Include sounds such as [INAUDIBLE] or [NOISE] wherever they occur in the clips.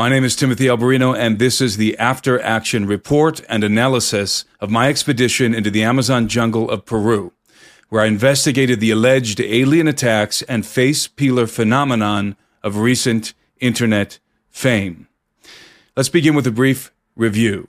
My name is Timothy Alberino, and this is the after action report and analysis of my expedition into the Amazon jungle of Peru, where I investigated the alleged alien attacks and face peeler phenomenon of recent internet fame. Let's begin with a brief review.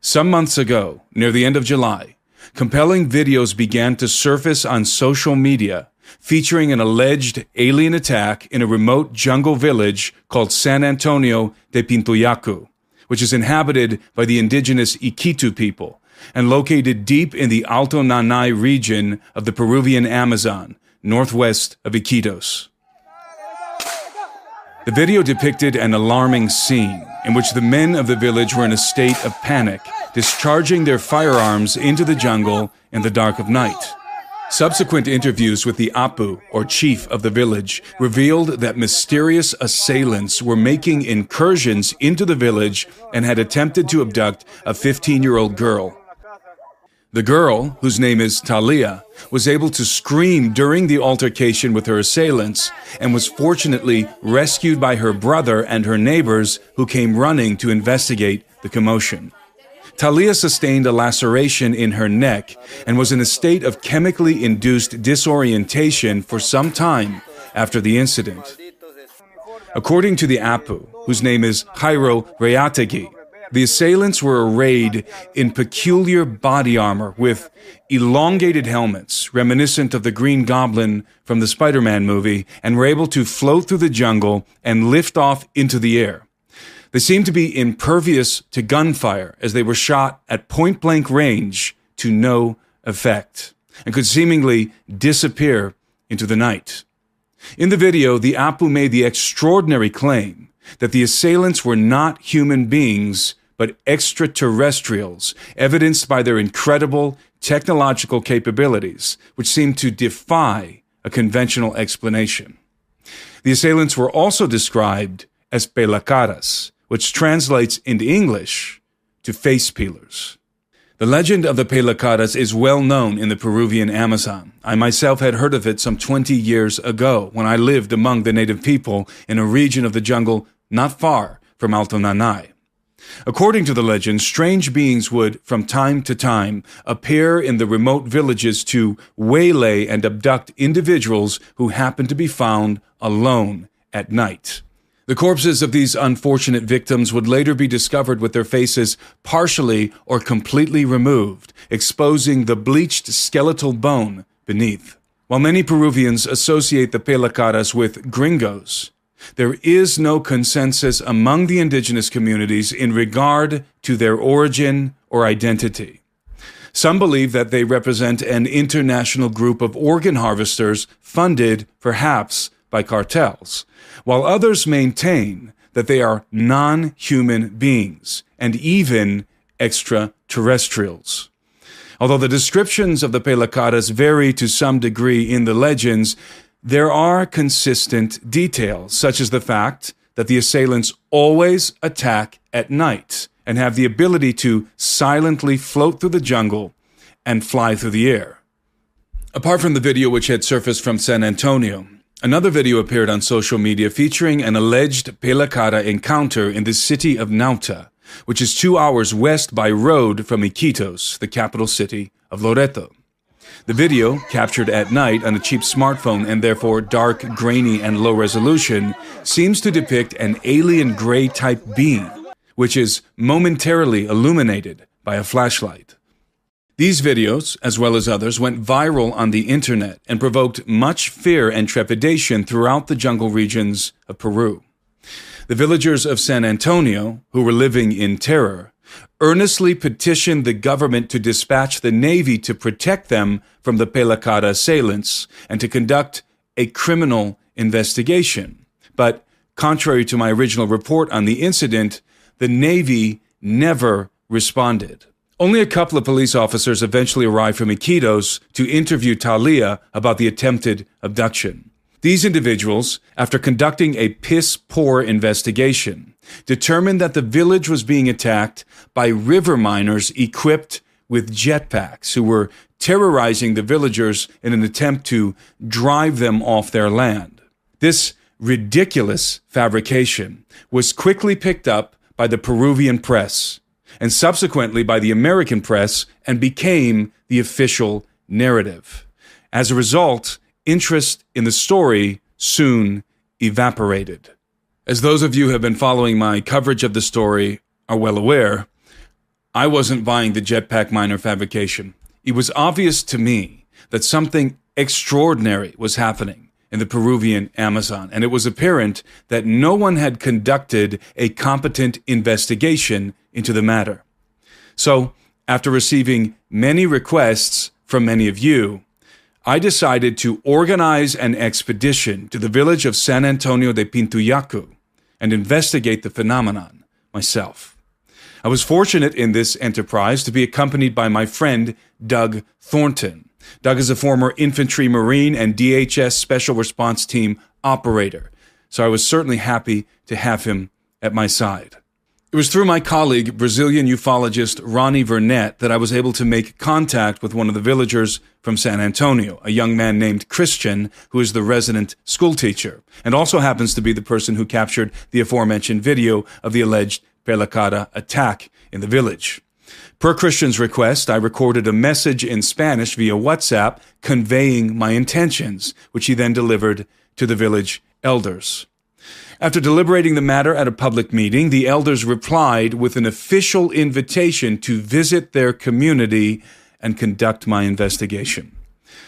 Some months ago, near the end of July, compelling videos began to surface on social media featuring an alleged alien attack in a remote jungle village called San Antonio de Pintuyacu, which is inhabited by the indigenous Iquito people and located deep in the Alto Nanay region of the Peruvian Amazon, northwest of Iquitos. The video depicted an alarming scene in which the men of the village were in a state of panic, discharging their firearms into the jungle in the dark of night. Subsequent interviews with the Apu, or chief of the village, revealed that mysterious assailants were making incursions into the village and had attempted to abduct a 15 year old girl. The girl, whose name is Talia, was able to scream during the altercation with her assailants and was fortunately rescued by her brother and her neighbors who came running to investigate the commotion. Talia sustained a laceration in her neck and was in a state of chemically induced disorientation for some time after the incident. According to the Apu, whose name is Jairo Reategui, the assailants were arrayed in peculiar body armor with elongated helmets reminiscent of the Green Goblin from the Spider Man movie and were able to float through the jungle and lift off into the air. They seemed to be impervious to gunfire as they were shot at point blank range to no effect and could seemingly disappear into the night. In the video, the Apu made the extraordinary claim that the assailants were not human beings, but extraterrestrials, evidenced by their incredible technological capabilities, which seemed to defy a conventional explanation. The assailants were also described as pelacaras, which translates into English to face peelers. The legend of the Pelacaras is well known in the Peruvian Amazon. I myself had heard of it some 20 years ago when I lived among the native people in a region of the jungle not far from Alto Nanay. According to the legend, strange beings would, from time to time, appear in the remote villages to waylay and abduct individuals who happened to be found alone at night. The corpses of these unfortunate victims would later be discovered with their faces partially or completely removed, exposing the bleached skeletal bone beneath. While many Peruvians associate the Pelacaras with gringos, there is no consensus among the indigenous communities in regard to their origin or identity. Some believe that they represent an international group of organ harvesters funded, perhaps, by cartels, while others maintain that they are non human beings and even extraterrestrials. Although the descriptions of the Pelacaras vary to some degree in the legends, there are consistent details, such as the fact that the assailants always attack at night and have the ability to silently float through the jungle and fly through the air. Apart from the video which had surfaced from San Antonio, Another video appeared on social media featuring an alleged Pelacara encounter in the city of Nauta, which is two hours west by road from Iquitos, the capital city of Loreto. The video, captured at night on a cheap smartphone and therefore dark, grainy, and low resolution, seems to depict an alien gray type being, which is momentarily illuminated by a flashlight. These videos, as well as others, went viral on the internet and provoked much fear and trepidation throughout the jungle regions of Peru. The villagers of San Antonio, who were living in terror, earnestly petitioned the government to dispatch the Navy to protect them from the Pelacara assailants and to conduct a criminal investigation. But contrary to my original report on the incident, the Navy never responded. Only a couple of police officers eventually arrived from Iquitos to interview Talia about the attempted abduction. These individuals, after conducting a piss poor investigation, determined that the village was being attacked by river miners equipped with jetpacks who were terrorizing the villagers in an attempt to drive them off their land. This ridiculous fabrication was quickly picked up by the Peruvian press and subsequently by the American press and became the official narrative. As a result, interest in the story soon evaporated. As those of you who have been following my coverage of the story are well aware, I wasn't buying the jetpack miner fabrication. It was obvious to me that something extraordinary was happening in the Peruvian Amazon, and it was apparent that no one had conducted a competent investigation into the matter. So, after receiving many requests from many of you, I decided to organize an expedition to the village of San Antonio de Pintuyacu and investigate the phenomenon myself. I was fortunate in this enterprise to be accompanied by my friend Doug Thornton. Doug is a former infantry marine and DHS special response team operator, so I was certainly happy to have him at my side. It was through my colleague, Brazilian ufologist Ronnie Vernet, that I was able to make contact with one of the villagers from San Antonio, a young man named Christian, who is the resident schoolteacher, and also happens to be the person who captured the aforementioned video of the alleged Pelacara attack in the village. Per Christian's request, I recorded a message in Spanish via WhatsApp conveying my intentions, which he then delivered to the village elders. After deliberating the matter at a public meeting, the elders replied with an official invitation to visit their community and conduct my investigation.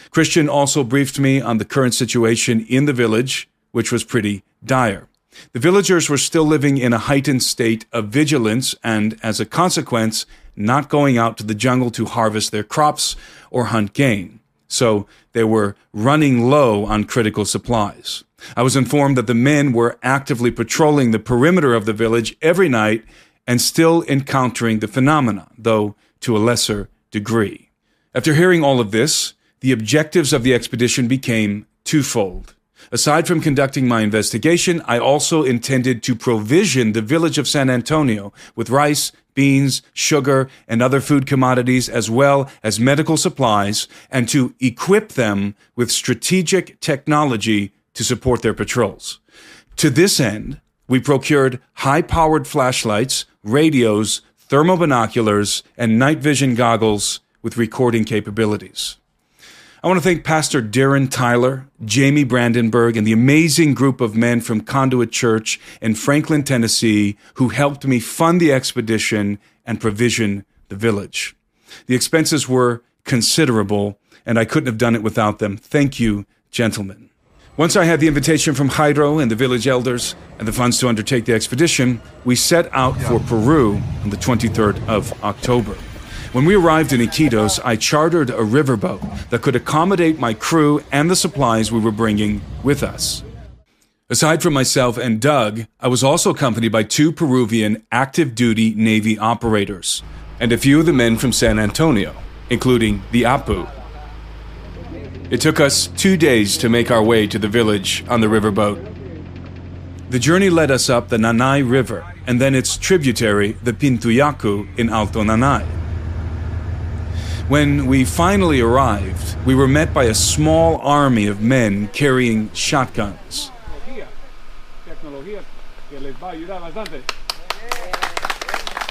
Christian also briefed me on the current situation in the village, which was pretty dire. The villagers were still living in a heightened state of vigilance and, as a consequence, not going out to the jungle to harvest their crops or hunt game. So they were running low on critical supplies. I was informed that the men were actively patrolling the perimeter of the village every night and still encountering the phenomena, though to a lesser degree. After hearing all of this, the objectives of the expedition became twofold. Aside from conducting my investigation, I also intended to provision the village of San Antonio with rice, beans, sugar, and other food commodities, as well as medical supplies, and to equip them with strategic technology to support their patrols. To this end, we procured high powered flashlights, radios, thermal binoculars, and night vision goggles with recording capabilities. I want to thank Pastor Darren Tyler, Jamie Brandenburg, and the amazing group of men from Conduit Church in Franklin, Tennessee, who helped me fund the expedition and provision the village. The expenses were considerable, and I couldn't have done it without them. Thank you, gentlemen. Once I had the invitation from Jairo and the village elders and the funds to undertake the expedition, we set out for Peru on the 23rd of October. When we arrived in Iquitos, I chartered a riverboat that could accommodate my crew and the supplies we were bringing with us. Aside from myself and Doug, I was also accompanied by two Peruvian active duty Navy operators and a few of the men from San Antonio, including the Apu, it took us two days to make our way to the village on the riverboat. The journey led us up the Nanay River and then its tributary, the Pintuyacu, in Alto Nanay. When we finally arrived, we were met by a small army of men carrying shotguns.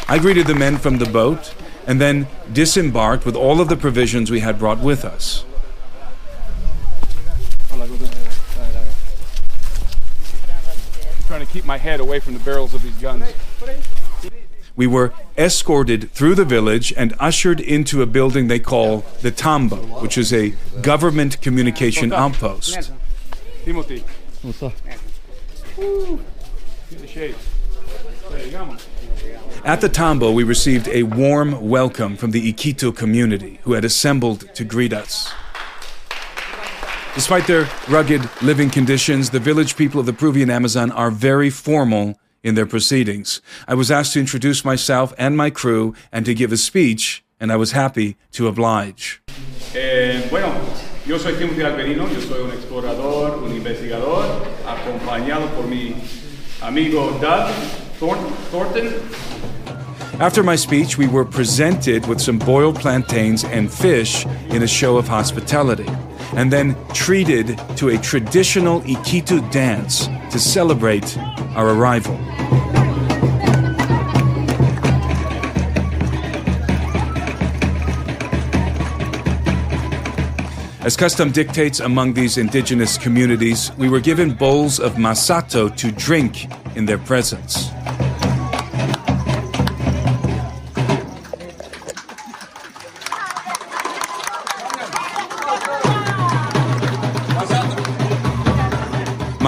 I greeted the men from the boat and then disembarked with all of the provisions we had brought with us. trying to keep my head away from the barrels of these guns. We were escorted through the village and ushered into a building they call the Tambo, which is a government communication outpost. Timothy. At the Tambo, we received a warm welcome from the Iquito community who had assembled to greet us. Despite their rugged living conditions, the village people of the Peruvian Amazon are very formal in their proceedings. I was asked to introduce myself and my crew and to give a speech, and I was happy to oblige. Eh, bueno, yo soy Timothy Alberino, yo soy un explorador, un investigador, acompañado por mi amigo Doug Thornton. After my speech, we were presented with some boiled plantains and fish in a show of hospitality and then treated to a traditional Iquito dance to celebrate our arrival. As custom dictates among these indigenous communities, we were given bowls of masato to drink in their presence.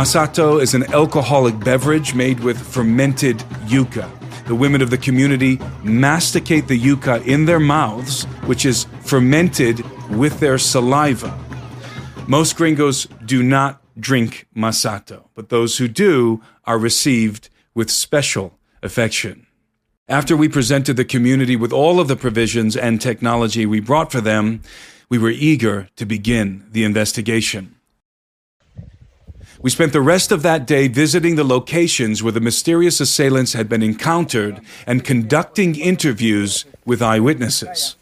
Masato is an alcoholic beverage made with fermented yuca. The women of the community masticate the yuca in their mouths, which is fermented with their saliva. Most gringos do not drink masato, but those who do are received with special affection. After we presented the community with all of the provisions and technology we brought for them, we were eager to begin the investigation. We spent the rest of that day visiting the locations where the mysterious assailants had been encountered and conducting interviews with eyewitnesses.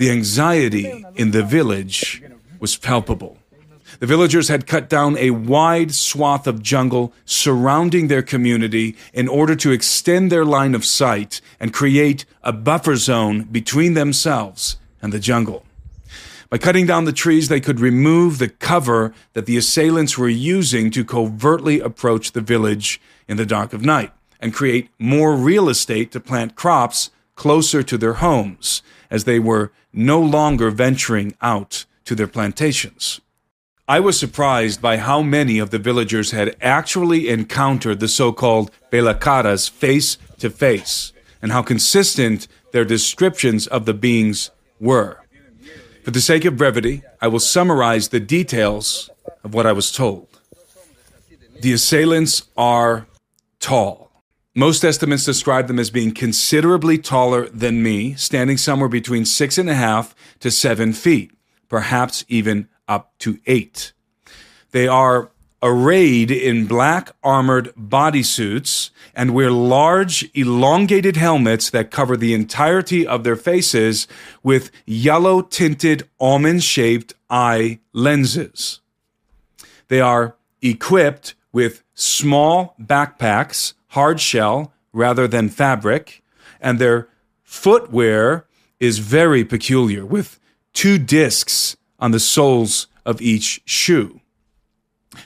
The anxiety in the village was palpable. The villagers had cut down a wide swath of jungle surrounding their community in order to extend their line of sight and create a buffer zone between themselves and the jungle. By cutting down the trees, they could remove the cover that the assailants were using to covertly approach the village in the dark of night and create more real estate to plant crops closer to their homes as they were no longer venturing out to their plantations. I was surprised by how many of the villagers had actually encountered the so called Pelacaras face to face and how consistent their descriptions of the beings were. For the sake of brevity, I will summarize the details of what I was told. The assailants are tall. Most estimates describe them as being considerably taller than me, standing somewhere between six and a half to seven feet, perhaps even up to eight. They are arrayed in black armored bodysuits and wear large, elongated helmets that cover the entirety of their faces with yellow tinted almond shaped eye lenses. They are equipped with small backpacks, hard shell rather than fabric, and their footwear is very peculiar with two discs on the soles of each shoe.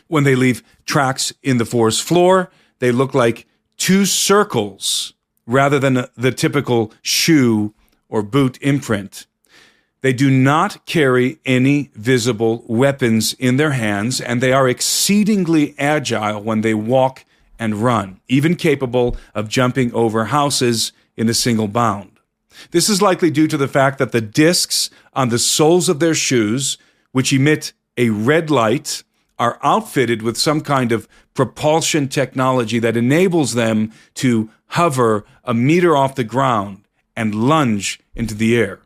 When they leave tracks in the forest floor, they look like two circles rather than the typical shoe or boot imprint. They do not carry any visible weapons in their hands, and they are exceedingly agile when they walk and run, even capable of jumping over houses in a single bound. This is likely due to the fact that the discs on the soles of their shoes, which emit a red light, are outfitted with some kind of propulsion technology that enables them to hover a meter off the ground and lunge into the air.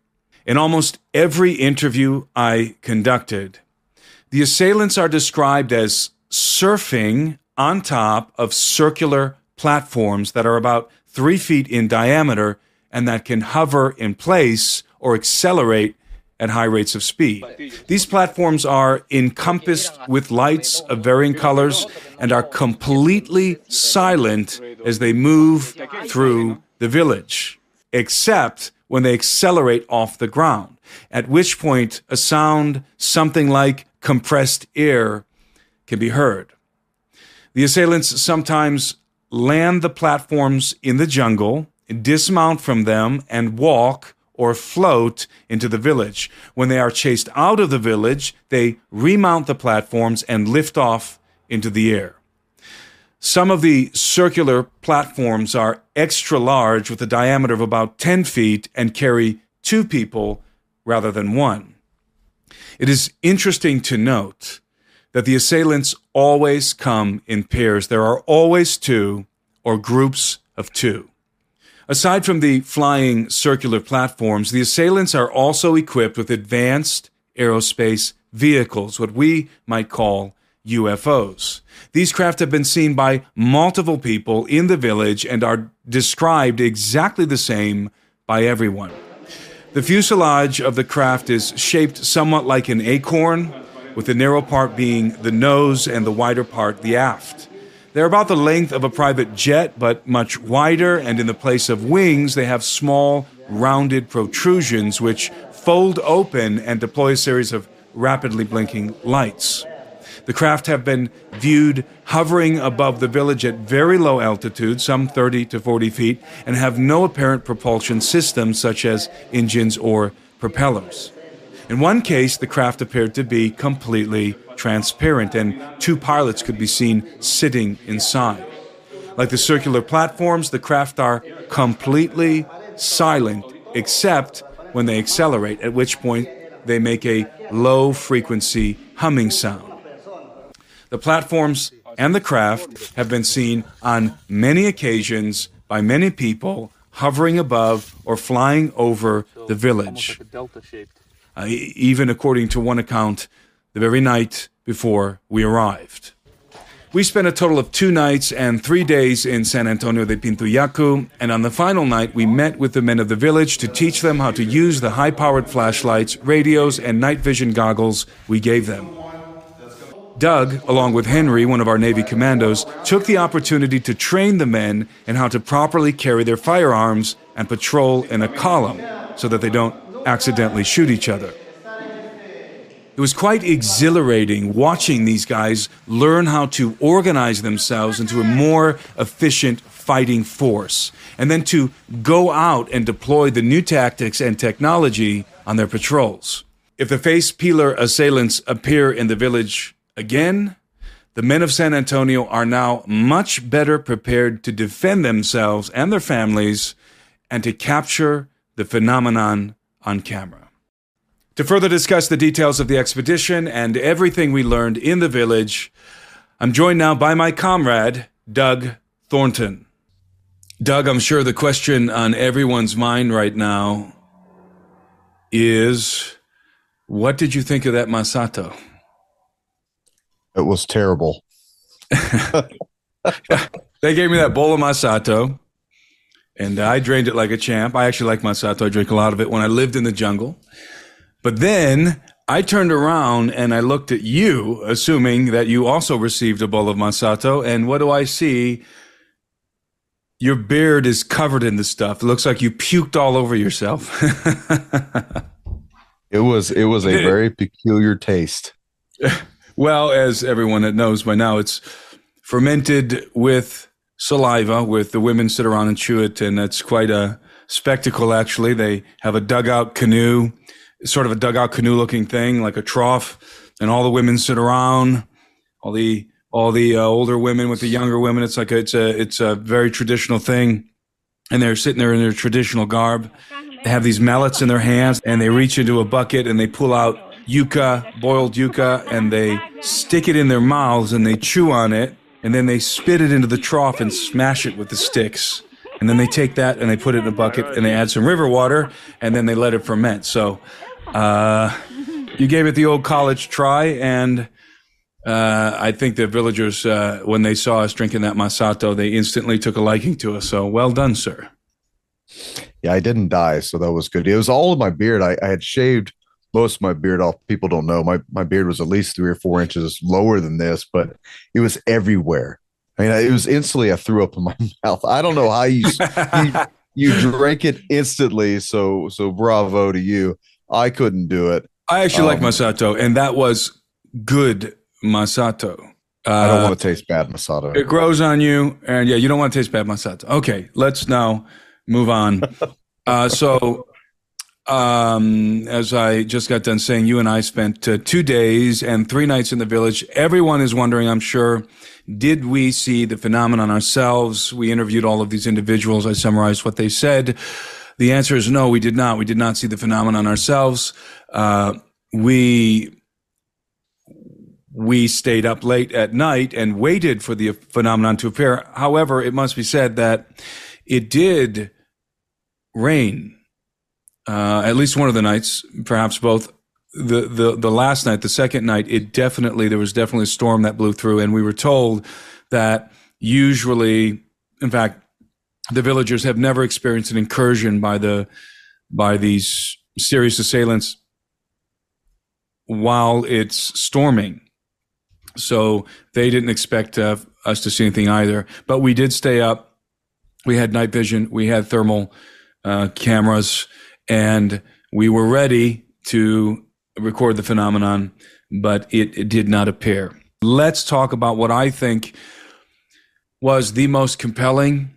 In almost every interview I conducted, the assailants are described as surfing on top of circular platforms that are about three feet in diameter and that can hover in place or accelerate at high rates of speed. These platforms are encompassed with lights of varying colors and are completely silent as they move through the village, except when they accelerate off the ground, at which point a sound something like compressed air can be heard. The assailants sometimes land the platforms in the jungle, dismount from them, and walk or float into the village. When they are chased out of the village, they remount the platforms and lift off into the air. Some of the circular platforms are extra large with a diameter of about 10 feet and carry two people rather than one. It is interesting to note that the assailants always come in pairs. There are always two or groups of two. Aside from the flying circular platforms, the assailants are also equipped with advanced aerospace vehicles, what we might call UFOs. These craft have been seen by multiple people in the village and are described exactly the same by everyone. The fuselage of the craft is shaped somewhat like an acorn, with the narrow part being the nose and the wider part the aft. They're about the length of a private jet, but much wider, and in the place of wings, they have small, rounded protrusions which fold open and deploy a series of rapidly blinking lights. The craft have been viewed hovering above the village at very low altitude, some 30 to 40 feet, and have no apparent propulsion systems such as engines or propellers. In one case, the craft appeared to be completely transparent, and two pilots could be seen sitting inside. Like the circular platforms, the craft are completely silent except when they accelerate, at which point they make a low frequency humming sound. The platforms and the craft have been seen on many occasions by many people hovering above or flying over the village. Uh, even according to one account, the very night before we arrived. We spent a total of two nights and three days in San Antonio de Pintuyacu, and on the final night, we met with the men of the village to teach them how to use the high powered flashlights, radios, and night vision goggles we gave them. Doug, along with Henry, one of our Navy commandos, took the opportunity to train the men in how to properly carry their firearms and patrol in a column so that they don't accidentally shoot each other. It was quite exhilarating watching these guys learn how to organize themselves into a more efficient fighting force, and then to go out and deploy the new tactics and technology on their patrols. If the face peeler assailants appear in the village Again, the men of San Antonio are now much better prepared to defend themselves and their families and to capture the phenomenon on camera. To further discuss the details of the expedition and everything we learned in the village, I'm joined now by my comrade, Doug Thornton. Doug, I'm sure the question on everyone's mind right now is what did you think of that Masato? It was terrible. [LAUGHS] they gave me that bowl of Masato, and I drained it like a champ. I actually like Masato. I drink a lot of it when I lived in the jungle. But then I turned around and I looked at you, assuming that you also received a bowl of Masato. And what do I see? Your beard is covered in the stuff. It looks like you puked all over yourself. [LAUGHS] it was it was a very peculiar taste. [LAUGHS] Well, as everyone that knows by now, it's fermented with saliva, with the women sit around and chew it, and it's quite a spectacle, actually. They have a dugout canoe, sort of a dugout canoe looking thing, like a trough, and all the women sit around, all the all the uh, older women with the younger women. It's like a, it's a it's a very traditional thing, and they're sitting there in their traditional garb. They have these mallets in their hands, and they reach into a bucket and they pull out yuca, boiled yuca, and they stick it in their mouths and they chew on it, and then they spit it into the trough and smash it with the sticks. And then they take that and they put it in a bucket and they add some river water and then they let it ferment. So, uh, you gave it the old college try, and uh, I think the villagers, uh, when they saw us drinking that masato, they instantly took a liking to us. So, well done, sir. Yeah, I didn't die, so that was good. It was all in my beard. I, I had shaved most of my beard off. People don't know my my beard was at least three or four inches lower than this, but it was everywhere. I mean, it was instantly I threw up in my [LAUGHS] mouth. I don't know how you you, [LAUGHS] you drank it instantly. So so bravo to you. I couldn't do it. I actually um, like Masato, and that was good Masato. Uh, I don't want to taste bad Masato. It grows on you, and yeah, you don't want to taste bad Masato. Okay, let's now move on. [LAUGHS] Uh, so um, as I just got done saying, you and I spent uh, two days and three nights in the village. Everyone is wondering, I'm sure, did we see the phenomenon ourselves? We interviewed all of these individuals. I summarized what they said. The answer is no, we did not. We did not see the phenomenon ourselves. Uh, we we stayed up late at night and waited for the phenomenon to appear. However, it must be said that it did rain uh, at least one of the nights, perhaps both. The, the the last night, the second night, it definitely there was definitely a storm that blew through, and we were told that usually, in fact, the villagers have never experienced an incursion by the by these serious assailants while it's storming. So they didn't expect uh, us to see anything either. But we did stay up. We had night vision. We had thermal uh, cameras, and we were ready to record the phenomenon, but it, it did not appear. Let's talk about what I think was the most compelling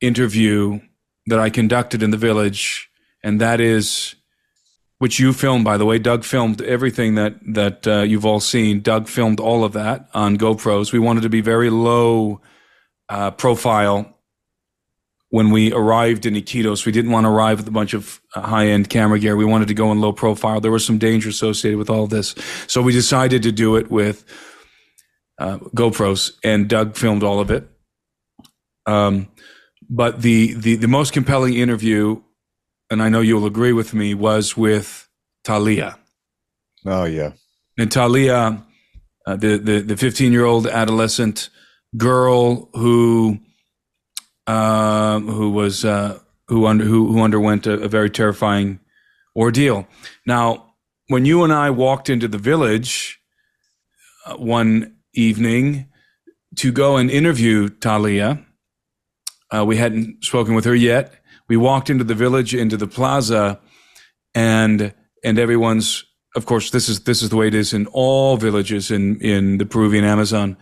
interview that I conducted in the village, and that is which you filmed, by the way. Doug filmed everything that that uh, you've all seen. Doug filmed all of that on GoPros. We wanted to be very low uh, profile when we arrived in Iquitos. We didn't want to arrive with a bunch of uh, high end camera gear. We wanted to go in low profile. There was some danger associated with all this, so we decided to do it with uh, GoPros, and Doug filmed all of it. Um, but the, the the most compelling interview and I know you'll agree with me, was with Talia. Oh yeah, and Talia, uh, the the the fifteen year old adolescent girl who uh, who was uh, who under who, who underwent a, a very terrifying ordeal. Now, when you and I walked into the village uh, one evening to go and interview Talia, uh, we hadn't spoken with her yet we walked into the village, into the plaza, and and everyone's of course this is this is the way it is in all villages in in the Peruvian Amazon.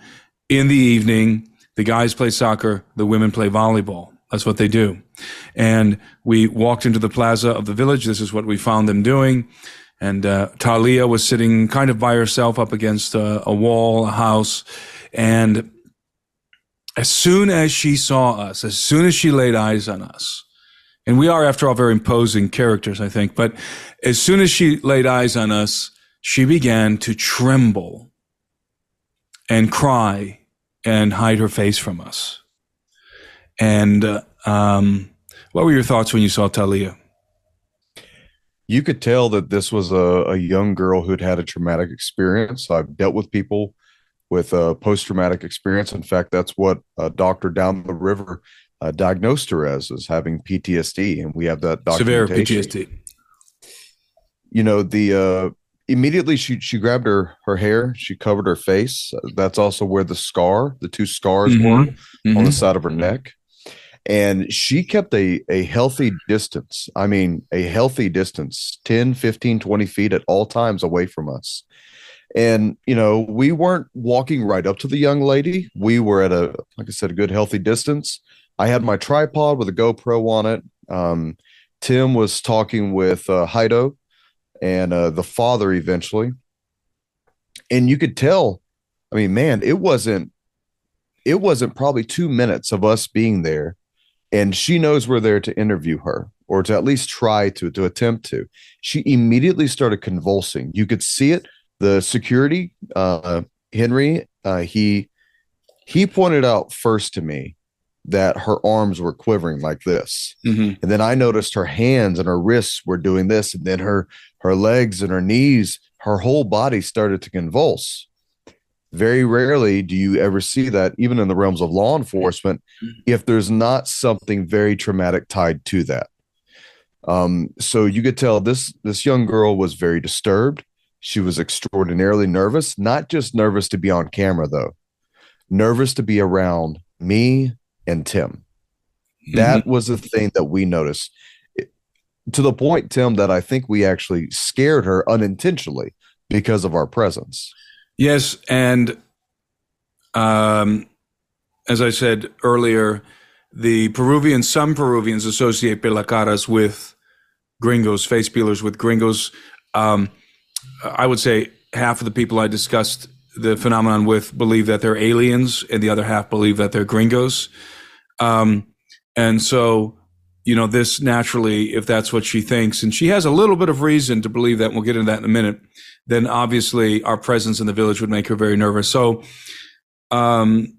In the evening, the guys play soccer, the women play volleyball. That's what they do. And we walked into the plaza of the village. This is what we found them doing. And uh, Talia was sitting kind of by herself up against a, a wall, a house. And as soon as she saw us, as soon as she laid eyes on us, and we are, after all, very imposing characters, I think. But as soon as she laid eyes on us, she began to tremble and cry and hide her face from us. And uh, um, what were your thoughts when you saw Talia? You could tell that this was a, a young girl who'd had a traumatic experience. I've dealt with people with a post traumatic experience. In fact, that's what a doctor down the river uh, diagnosed her as as having PTSD, and we have that severe PTSD. You know, the uh, immediately she she grabbed her her hair, she covered her face. That's also where the scar, the two scars mm-hmm. were mm-hmm. on the side of her neck. And she kept a, a healthy distance. I mean, a healthy distance, 10, 15, 20 feet at all times away from us. And, you know, we weren't walking right up to the young lady. We were at a, like I said, a good healthy distance. I had my tripod with a GoPro on it. Um, Tim was talking with uh, Jairo and uh, the father eventually, and you could tell. I mean, man, it wasn't. It wasn't probably two minutes of us being there, and she knows we're there to interview her or to at least try to to attempt to. She immediately started convulsing. You could see it. The security, uh, Henry, uh, he he pointed out first to me that her arms were quivering like this. Mm-hmm. And then I noticed her hands and her wrists were doing this. And then her her legs and her knees, her whole body started to convulse. Very rarely do you ever see that, even in the realms of law enforcement, mm-hmm. if there's not something very traumatic tied to that. Um, so you could tell this this young girl was very disturbed. She was extraordinarily nervous, not just nervous to be on camera though, nervous to be around me, and Tim. That mm-hmm. was the thing that we noticed to the point, Tim, that I think we actually scared her unintentionally because of our presence. Yes. And um, as I said earlier, the Peruvians, some Peruvians associate pelacaras with gringos, face peelers with gringos. Um, I would say half of the people I discussed the phenomenon with believe that they're aliens, and the other half believe that they're gringos. Um, and so, you know, this naturally, if that's what she thinks, and she has a little bit of reason to believe that, we'll get into that in a minute, then obviously our presence in the village would make her very nervous. So, um,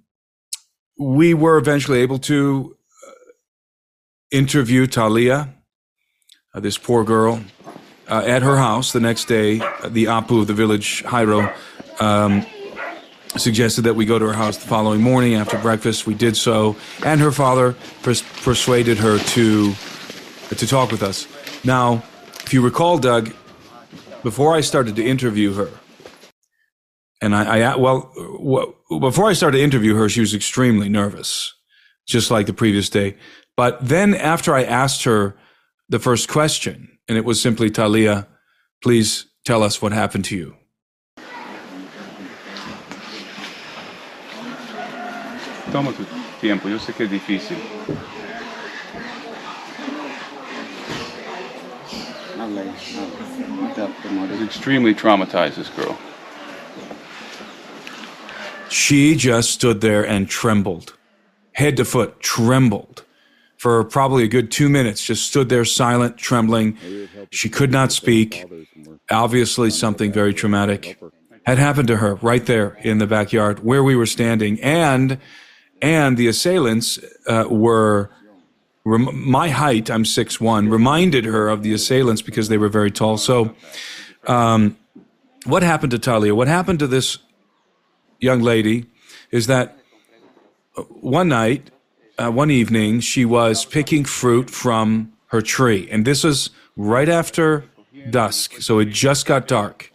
we were eventually able to uh, interview Talia, uh, this poor girl, uh, at her house the next day. The Apu of the village, Jairo, um, suggested that we go to her house the following morning after breakfast. We did so, and her father pers- persuaded her to to talk with us. Now, if you recall, Doug, before I started to interview her, and I, I well, w- before I started to interview her, she was extremely nervous, just like the previous day. But then after I asked her the first question, and it was simply, Talia, please tell us what happened to you. Toma tu tiempo, yo sé que es difícil. It's extremely traumatized, this girl. She just stood there and trembled, head to foot, trembled for probably a good two minutes, just stood there silent, trembling. She could not speak. Obviously, something very traumatic had happened to her right there in the backyard where we were standing. And, and the assailants uh, were rem- my height, I'm six one, reminded her of the assailants because they were very tall. So, um, what happened to Talia? What happened to this young lady is that one night, uh, one evening, she was picking fruit from her tree, and this was right after dusk, so it just got dark.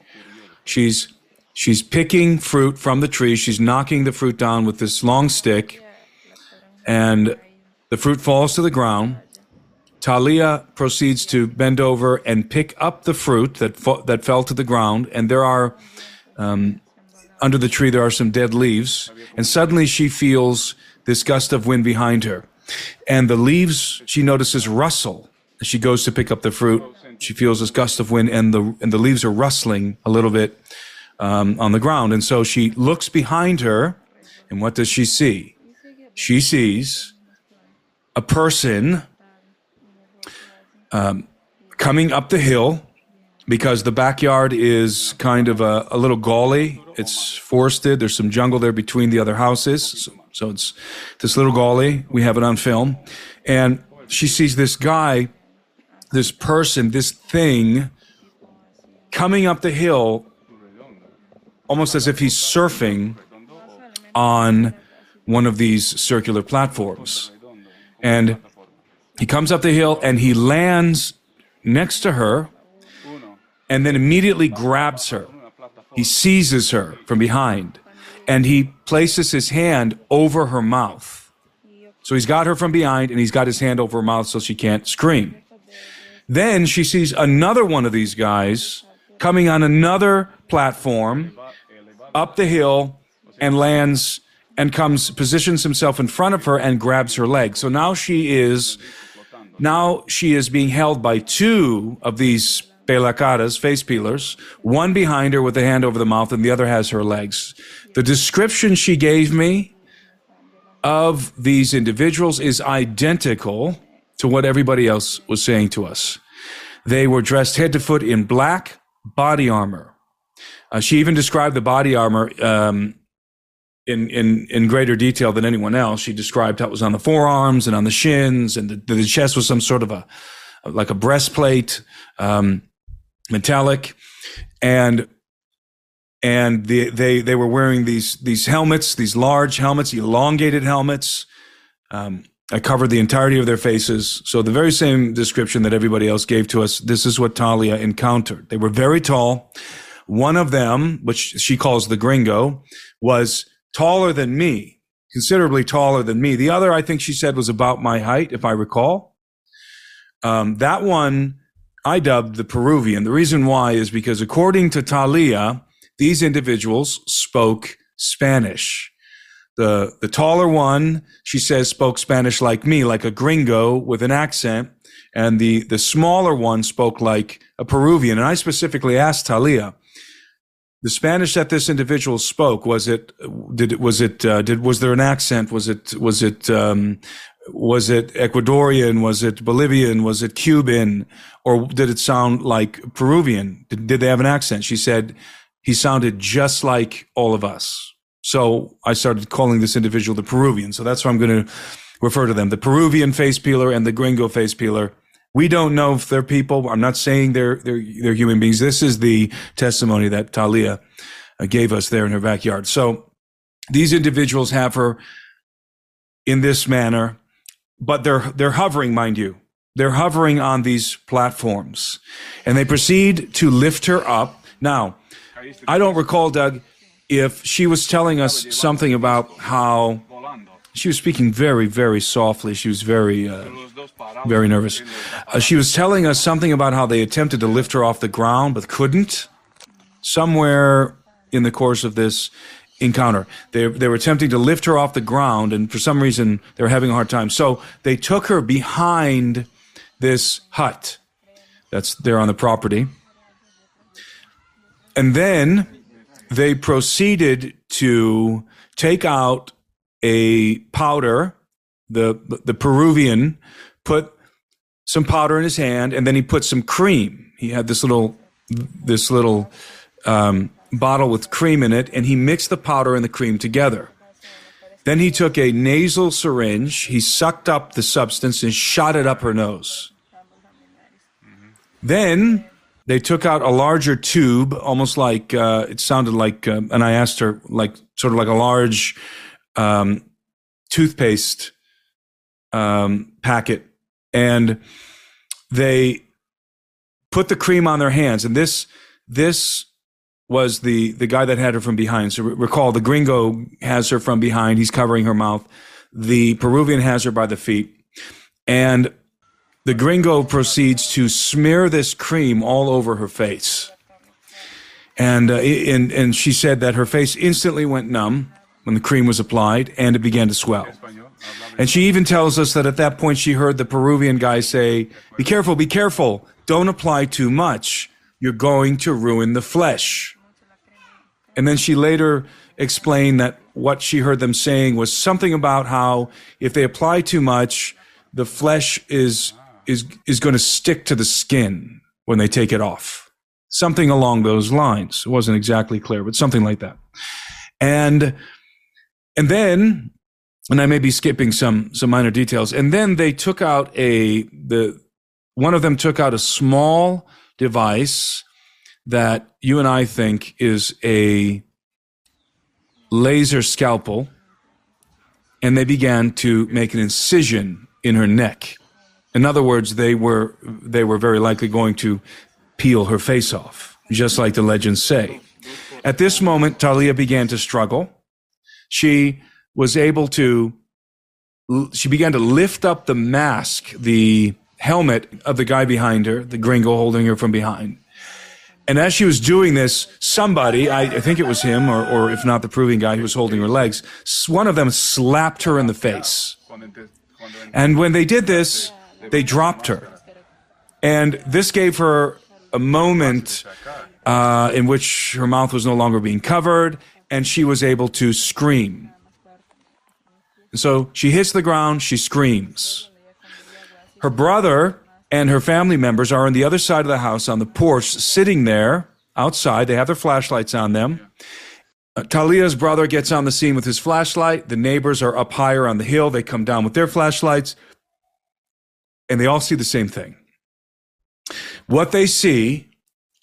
She's she's picking fruit from the tree. She's knocking the fruit down with this long stick, and the fruit falls to the ground. Talia proceeds to bend over and pick up the fruit that fa- that fell to the ground, and there are um, under the tree there are some dead leaves, and suddenly she feels this gust of wind behind her, and the leaves she notices rustle she goes to pick up the fruit. She feels this gust of wind, and the and the leaves are rustling a little bit um, on the ground, and so she looks behind her, and what does she see? She sees a person um, coming up the hill because the backyard is kind of a, a, little gully. It's forested. There's some jungle there between the other houses. So, so it's this little gully. We have it on film. And she sees this guy, this person, this thing coming up the hill almost as if he's surfing on one of these circular platforms. And he comes up the hill and he lands next to her and then immediately grabs her. He seizes her from behind and he places his hand over her mouth. So he's got her from behind and he's got his hand over her mouth so she can't scream. Then she sees another one of these guys coming on another platform up the hill and lands and comes, positions himself in front of her and grabs her leg. So now she is, now she is being held by two of these pelacaras, face peelers, one behind her with a hand over the mouth and the other has her legs. The description she gave me of these individuals is identical to what everybody else was saying to us. They were dressed head to foot in black body armor. Uh, she even described the body armor um, in, in, in greater detail than anyone else. She described how it was on the forearms and on the shins, and the, the chest was some sort of a like a breastplate, um, metallic, and and the, they they were wearing these these helmets, these large helmets, elongated helmets. Um, I covered the entirety of their faces. So the very same description that everybody else gave to us. This is what Talia encountered. They were very tall. One of them, which she calls the gringo, was taller than me, considerably taller than me. The other, I think she said, was about my height, if I recall. Um, that one I dubbed the Peruvian. The reason why is because according to Talia, these individuals spoke Spanish. The, the taller one, she says, spoke Spanish like me, like a gringo with an accent. And the, the smaller one spoke like a Peruvian. And I specifically asked Talia, the Spanish that this individual spoke was it did it was it uh, did was there an accent? Was it was it um, was it Ecuadorian? Was it Bolivian? Was it Cuban? Or did it sound like Peruvian? Did, did they have an accent? She said he sounded just like all of us. So I started calling this individual the Peruvian. So that's why I'm going to refer to them the Peruvian face peeler and the gringo face peeler we don't know if they're people. I'm not saying they're they're they're human beings. This is the testimony that Talia uh, gave us there in her backyard. So these individuals have her in this manner, but they're they're hovering, mind you. they're hovering on these platforms and they proceed to lift her up. Now, I don't recall, Doug, if she was telling us something about how she was speaking very, very softly. She was very, uh, very nervous. Uh, she was telling us something about how they attempted to lift her off the ground but couldn't. Somewhere in the course of this encounter, they, they were attempting to lift her off the ground, and for some reason, they were having a hard time. So they took her behind this hut that's there on the property. And then they proceeded to take out a powder. The, the Peruvian put some powder in his hand and then he put some cream. He had this little, this little um, bottle with cream in it and he mixed the powder and the cream together. Then he took a nasal syringe, he sucked up the substance and shot it up her nose. Then they took out a larger tube, almost like uh, it sounded like, uh, and I asked her, like sort of like a large um, toothpaste um, packet, and they put the cream on their hands. And this this was the the guy that had her from behind. So recall, the gringo has her from behind. He's covering her mouth. The Peruvian has her by the feet, and the gringo proceeds to smear this cream all over her face. And, uh, and, and she said that her face instantly went numb when the cream was applied and it began to swell. And she even tells us that at that point she heard the Peruvian guy say, Be careful, be careful. Don't apply too much. You're going to ruin the flesh. And then she later explained that what she heard them saying was something about how if they apply too much, the flesh is is is going to stick to the skin when they take it off. Something along those lines. It wasn't exactly clear, but something like that. And and then and I may be skipping some some minor details. And then they took out a the one of them took out a small device that you and I think is a laser scalpel and they began to make an incision in her neck in other words, they were they were very likely going to peel her face off, just like the legends say. At this moment, Talia began to struggle. She was able to she began to lift up the mask, the helmet of the guy behind her, the gringo holding her from behind. And as she was doing this, somebody, I, I think it was him, or, or if not the Peruvian guy who was holding her legs, one of them slapped her in the face. And when they did this, they dropped her. And this gave her a moment uh, in which her mouth was no longer being covered and she was able to scream. So she hits the ground, she screams. Her brother and her family members are on the other side of the house on the porch, sitting there outside. They have their flashlights on them. Uh, Talia's brother gets on the scene with his flashlight. The neighbors are up higher on the hill. They come down with their flashlights and they all see the same thing. What they see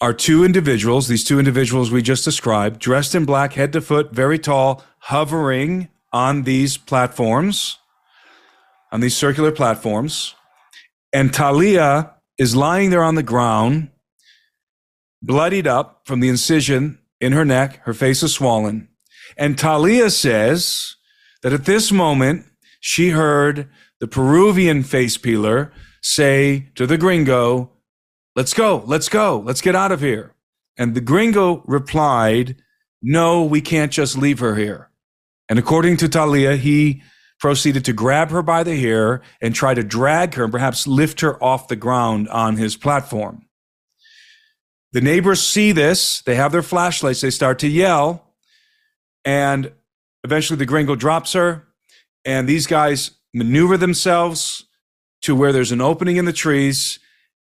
are two individuals, these two individuals we just described, dressed in black, head to foot, very tall, hovering on these platforms, on these circular platforms. And Talia is lying there on the ground, bloodied up from the incision in her neck. Her face is swollen. And Talia says that at this moment, she heard the Peruvian face peeler say to the gringo, Let's go, let's go, let's get out of here. And the gringo replied, No, we can't just leave her here. And according to Talia, he proceeded to grab her by the hair and try to drag her and perhaps lift her off the ground on his platform. The neighbors see this, they have their flashlights, they start to yell, and eventually the gringo drops her, and these guys maneuver themselves to where there's an opening in the trees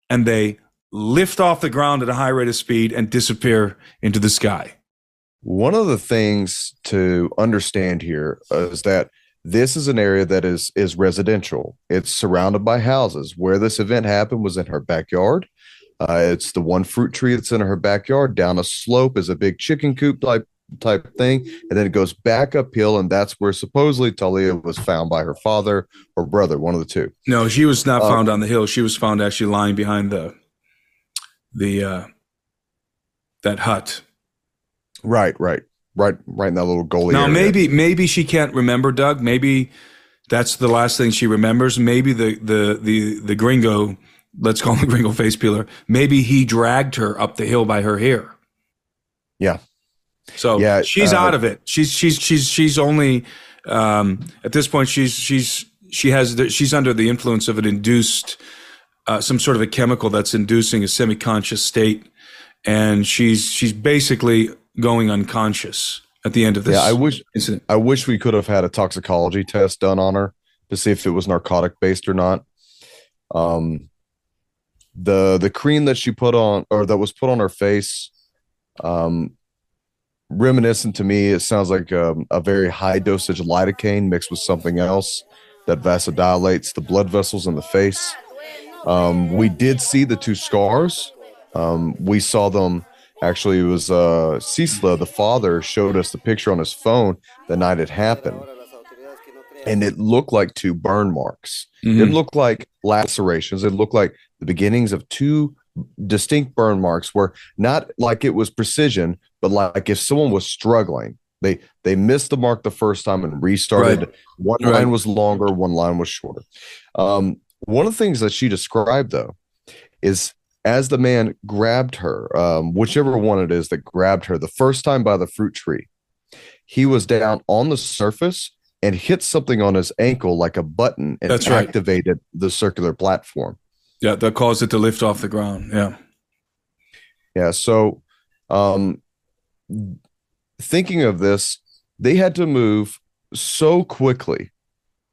and they lift off the ground at a high rate of speed and disappear into the sky. One of the things to understand here is that this is an area that is is residential. It's surrounded by houses. Where this event happened was in her backyard. Uh, it's the one fruit tree that's in her backyard. Down a slope is a big chicken coop type type thing, and then it goes back uphill, and that's where supposedly Talia was found by her father or brother, one of the two. No, she was not uh, found on the hill. She was found actually lying behind the the uh that hut. Right, right, right, right in that little goalie. Now area. maybe maybe she can't remember Doug. Maybe that's the last thing she remembers. Maybe the the the the gringo, let's call him gringo face peeler. Maybe he dragged her up the hill by her hair. Yeah. So yeah, she's uh, out of it. She's she's she's she's only um, at this point. She's she's she has the, she's under the influence of an induced uh, some sort of a chemical that's inducing a semi-conscious state, and she's she's basically going unconscious at the end of this. Yeah, I wish incident. I wish we could have had a toxicology test done on her to see if it was narcotic based or not. Um, the the cream that she put on or that was put on her face, um, reminiscent to me. It sounds like a, um, a very high dosage lidocaine mixed with something else that vasodilates the blood vessels in the face. Um, we did see the two scars. Um, we saw them Actually, it was uh, Cisla, the father, showed us the picture on his phone the night it happened. And it looked like two burn marks. Mm-hmm. It didn't like lacerations. It looked like the beginnings of two distinct burn marks where not like it was precision, but like if someone was struggling, they they missed the mark the first time and restarted. Right. One right. line was longer, one line was shorter. Um, one of the things that she described though is as the man grabbed her, um, whichever one it is that grabbed her the first time by the fruit tree, he was down on the surface and hit something on his ankle like a button and That's activated the circular platform. Yeah, that caused it to lift off the ground. Yeah. Yeah. So, um, thinking of this, they had to move so quickly,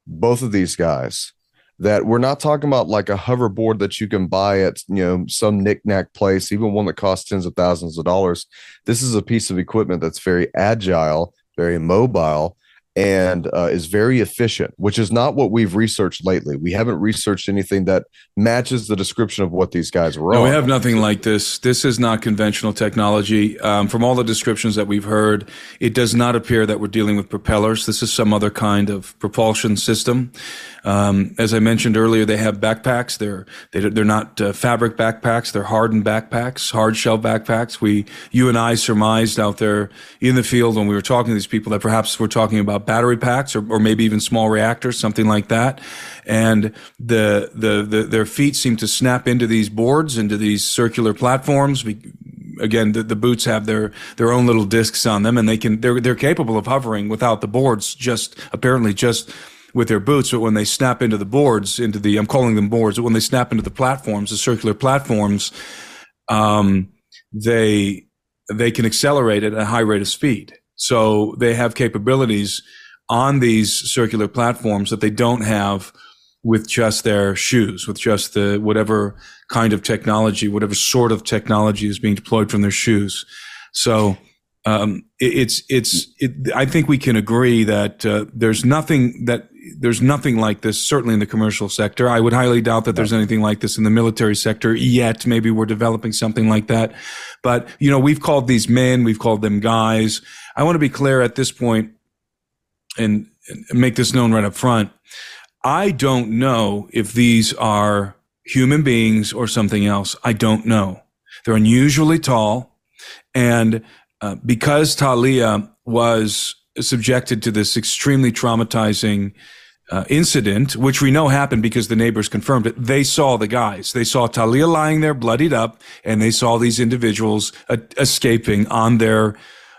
both of these guys, that we're not talking about like a hoverboard that you can buy at you know some knickknack place, even one that costs tens of thousands of dollars. This is a piece of equipment that's very agile, very mobile, and uh, is very efficient, which is not what we've researched lately. We haven't researched anything that matches the description of what these guys were. No, we have nothing like this. This is not conventional technology. Um, from all the descriptions that we've heard, it does not appear that we're dealing with propellers. This is some other kind of propulsion system. Um, as I mentioned earlier, they have backpacks. They're they, are they are not uh, fabric backpacks. They're hardened backpacks, hard shell backpacks. We, you and I, surmised out there in the field when we were talking to these people that perhaps we're talking about battery packs or, or maybe even small reactors, something like that. And the, the the their feet seem to snap into these boards, into these circular platforms. We, again, the, the boots have their their own little discs on them, and they can they're they're capable of hovering without the boards. Just apparently just with their boots, but when they snap into the boards, into the, I'm calling them boards, but when they snap into the platforms, the circular platforms, um, they, they can accelerate at a high rate of speed. So they have capabilities on these circular platforms that they don't have with just their shoes, with just the whatever kind of technology, whatever sort of technology is being deployed from their shoes. So um, it, it's it's it, I think we can agree that uh, there's nothing that there's nothing like this, certainly in the commercial sector. I would highly doubt that there's anything like this in the military sector yet. Maybe we're developing something like that. But, you know, we've called these men, we've called them guys. I want to be clear at this point and, and make this known right up front. I don't know if these are human beings or something else. I don't know. They're unusually tall. And uh, because Talia was subjected to this extremely traumatizing uh, incident, which we know happened because the neighbors confirmed it. They saw the guys. They saw Talia lying there, bloodied up, and they saw these individuals uh, escaping on their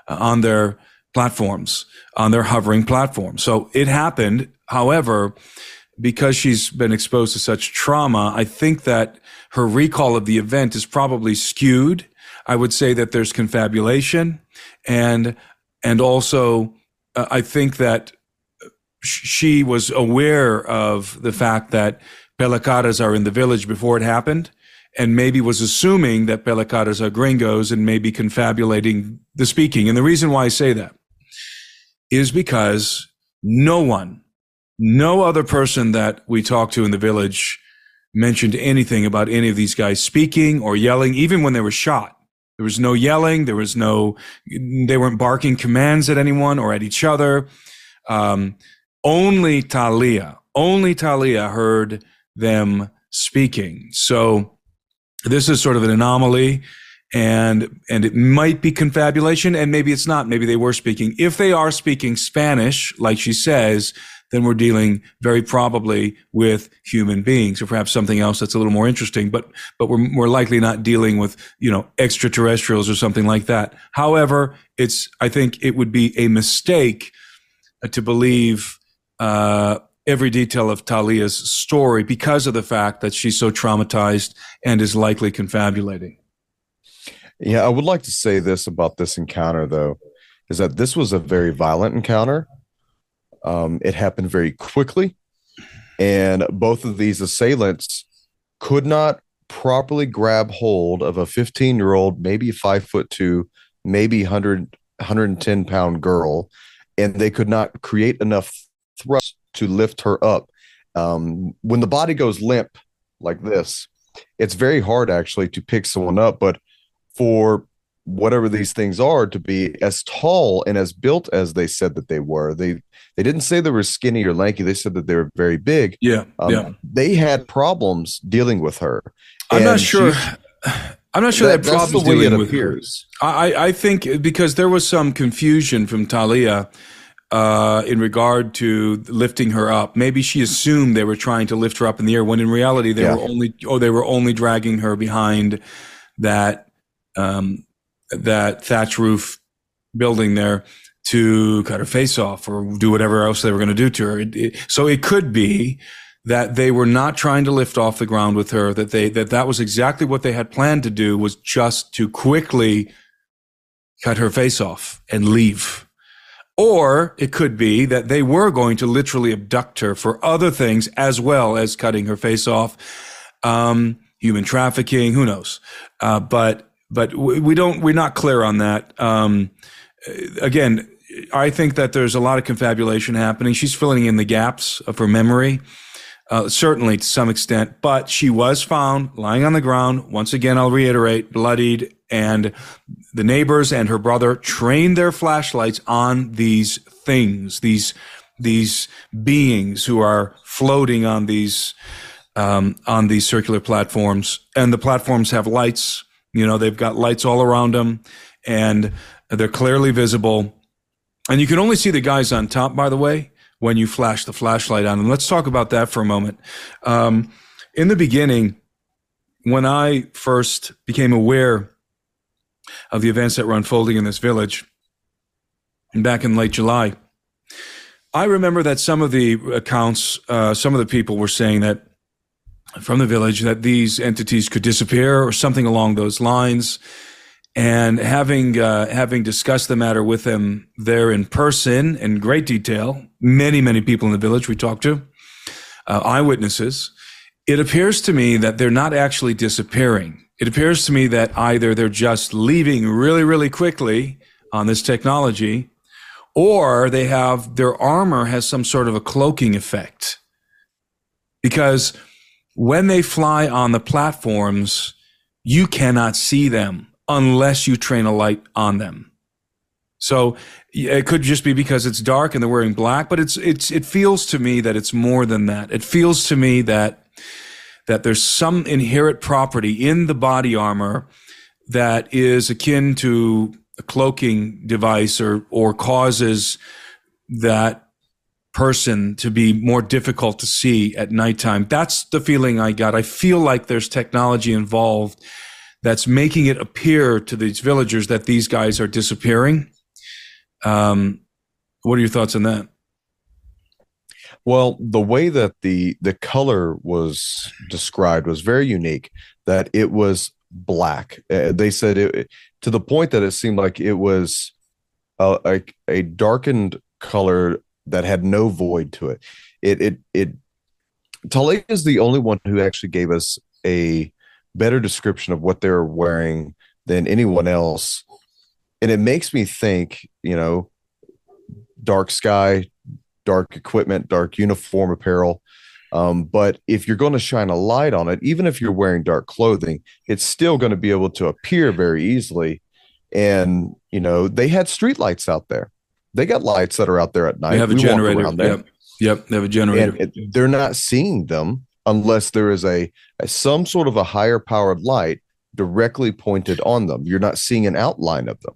on their platforms, on their hovering platforms. So it happened. However, because she's been exposed to such trauma, I think that her recall of the event is probably skewed. I would say that there's confabulation and and also uh, I think that she was aware of the fact that Pelacaras are in the village before it happened and maybe was assuming that Pelacaras are gringos and maybe confabulating the speaking. And the reason why I say that is because no one, no other person that we talked to in the village mentioned anything about any of these guys speaking or yelling, even when they were shot. There was no yelling. There was no, they weren't barking commands at anyone or at each other. Um, only Talia, only Talia heard them speaking. So this is sort of an anomaly and and it might be confabulation and maybe it's not. Maybe they were speaking. If they are speaking spanish like she says then we're dealing very probably with human beings or perhaps something else that's a little more interesting but but we're more likely not dealing with you know extraterrestrials or something like that. However it's i think it would be a mistake to believe uh, every detail of Talia's story because of the fact that she's so traumatized and is likely confabulating. Yeah, I would like to say this about this encounter, though, is that this was a very violent encounter. Um, it happened very quickly, and both of these assailants could not properly grab hold of a 15 year old, maybe five foot two, maybe 100, 110 pound girl, and they could not create enough thrust to lift her up. Um, when the body goes limp like this, it's very hard actually to pick someone up. But for whatever these things are to be as tall and as built as they said that they were, they they didn't say they were skinny or lanky. They said that they were very big. Yeah, um, yeah. They had problems dealing with her. I'm not sure. [SIGHS] I'm not sure that, that problems dealing with appears. her. I, I think because there was some confusion from Talia uh, in regard to lifting her up. Maybe she assumed they were trying to lift her up in the air when in reality they yeah. were only oh they were only dragging her behind that um, that thatch roof building there to cut her face off or do whatever else they were going to do to her. It, it, so it could be that they were not trying to lift off the ground with her. That they that that was exactly what they had planned to do was just to quickly cut her face off and leave or it could be that they were going to literally abduct her for other things as well as cutting her face off, um, human trafficking, who knows? Uh, but but we don't we're not clear on that. Um, again, I think that there's a lot of confabulation happening. She's filling in the gaps of her memory. Uh, certainly to some extent, but she was found lying on the ground. Once again, I'll reiterate, bloodied and the neighbors and her brother trained their flashlights on these things, these these beings who are floating on these um, on these circular platforms, and the platforms have lights. You know, they've got lights all around them, and they're clearly visible. And you can only see the guys on top, by the way, when you flash the flashlight on them. Let's talk about that for a moment. Um, in the beginning, when I first became aware of the events that were unfolding in this village and back in late July. I remember that some of the accounts, uh, some of the people were saying that from the village that these entities could disappear or something along those lines. And having uh, having discussed the matter with them there in person in great detail, many many people in the village we talked to, uh, eyewitnesses, it appears to me that they're not actually disappearing it appears to me that either they're just leaving really, really quickly on this technology, or they have their armor has some sort of a cloaking effect. Because when they fly on the platforms, you cannot see them unless you train a light on them. So it could just be because it's dark and they're wearing black, but it's it's it feels to me that it's more than that. It feels to me that that there's some inherent property in the body armor that is akin to a cloaking device or or causes that person to be more difficult to see at nighttime. That's the feeling I got. I feel like there's technology involved that's making it appear to these villagers that these guys are disappearing. Um, what are your thoughts on that? Well, the way that the the color was described was very unique. That it was black. Uh, they said it to the point that it seemed like it was a, a, a darkened color that had no void to it. It it it. Talia is the only one who actually gave us a better description of what they're wearing than anyone else, and it makes me think. You know, dark sky, dark equipment, dark uniform apparel. Um, but if you're going to shine a light on it, even if you're wearing dark clothing, it's still going to be able to appear very easily. And you know, they had street lights out there. They got lights that are out there at night. They have a We generator. there Yep. Yep. They have a generator. it, they're not seeing them unless there is a, a some sort of a higher powered light directly pointed on them. You're not seeing an outline of them.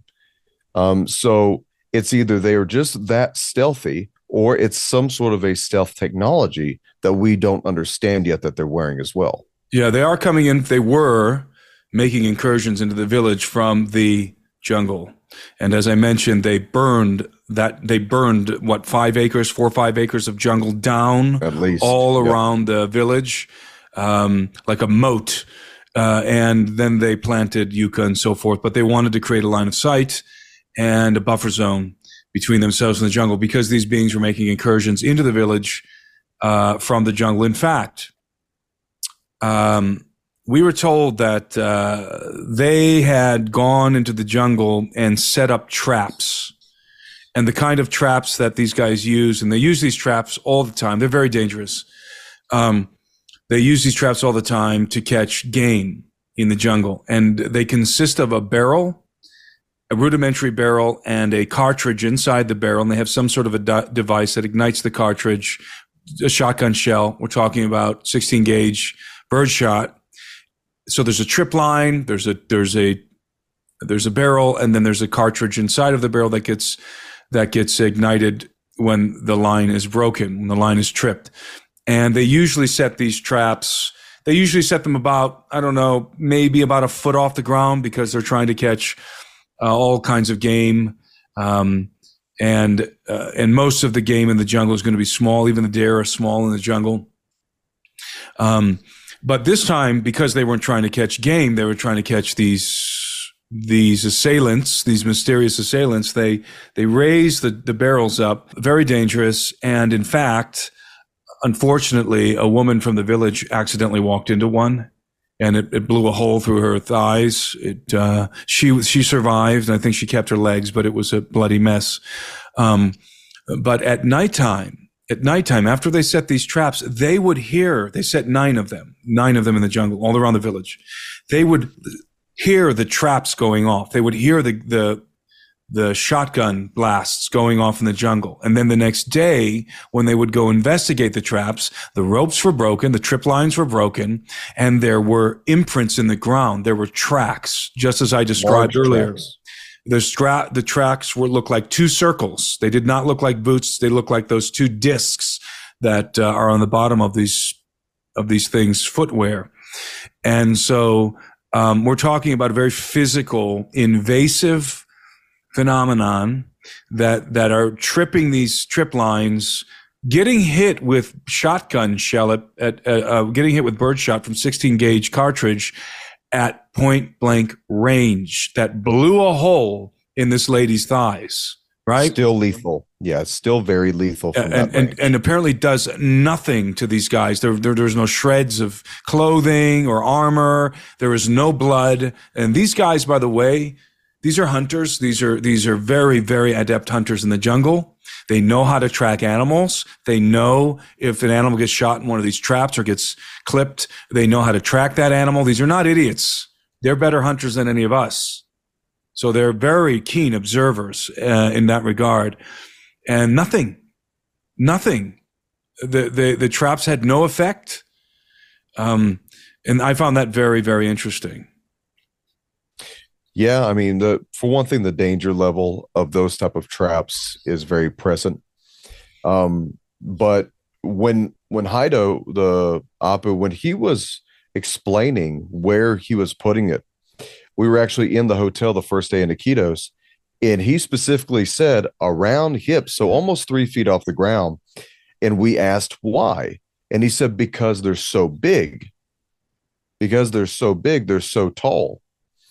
Um, so it's either they are just that stealthy or it's some sort of a stealth technology that we don't understand yet that they're wearing as well. Yeah, they are coming in. They were making incursions into the village from the jungle. And as I mentioned, they burned that, they burned what, five acres, four or five acres of jungle down At least all Yeah. around the village, um, like a moat. Uh, and then they planted yucca and so forth. But they wanted to create a line of sight and a buffer zone between themselves and the jungle because these beings were making incursions into the village uh, from the jungle. In fact, um, we were told that uh, they had gone into the jungle and set up traps. And the kind of traps that these guys use, and they use these traps all the time. They're very dangerous. Um, they use these traps all the time to catch game in the jungle. And they consist of a barrel, a rudimentary barrel, and a cartridge inside the barrel. And they have some sort of a device that ignites the cartridge, a shotgun shell. We're talking about 16 gauge birdshot. So there's a trip line, there's a, there's a, there's a barrel, and then there's a cartridge inside of the barrel that gets, that gets ignited when the line is broken, when the line is tripped. And they usually set these traps. They usually set them about, I don't know, maybe about a foot off the ground because they're trying to catch uh, all kinds of game. Um, and, uh, and most of the game in the jungle is going to be small. Even the deer are small in the jungle. Um, but this time, because they weren't trying to catch game, they were trying to catch these these assailants, these mysterious assailants. They they raised the, the barrels up, very dangerous. And in fact, unfortunately, a woman from the village accidentally walked into one, and it, it blew a hole through her thighs. It uh, she she survived, and I think she kept her legs, but it was a bloody mess. Um, but at nighttime, at nighttime, after they set these traps, they would hear, they set nine of them, nine of them in the jungle, all around the village. They would hear the traps going off. They would hear the, the, the shotgun blasts going off in the jungle. And then the next day, when they would go investigate the traps, the ropes were broken, the trip lines were broken, and there were imprints in the ground. There were tracks, just as I described Large earlier. tracks. The stra- the tracks were look like two circles. They did not look like boots. They look like those two discs that uh, are on the bottom of these of these things, footwear. And so um, we're talking about a very physical, invasive phenomenon that that are tripping these trip lines, getting hit with shotgun shell at, at uh, uh, getting hit with birdshot from 16 gauge cartridge at point blank range that blew a hole in this lady's thighs. Right. Still lethal. Yeah, still very lethal. And, and, and apparently does nothing to these guys. There, there, there's no shreds of clothing or armor. There is no blood. And these guys, by the way, these are hunters. These are, these are very, very adept hunters in the jungle. They know how to track animals. They know if an animal gets shot in one of these traps or gets clipped, they know how to track that animal. These are not idiots. They're better hunters than any of us. So they're very keen observers uh, in that regard. And nothing, nothing. The, the, the traps had no effect. Um, and I found that very, very interesting. Yeah, I mean, the for one thing, the danger level of those type of traps is very present. Um, but when when Jairo, the Apu, when he was explaining where he was putting it, we were actually in the hotel the first day in Iquitos, and he specifically said around hips, so almost three feet off the ground. And we asked why, and he said because they're so big. Because they're so big, they're so tall.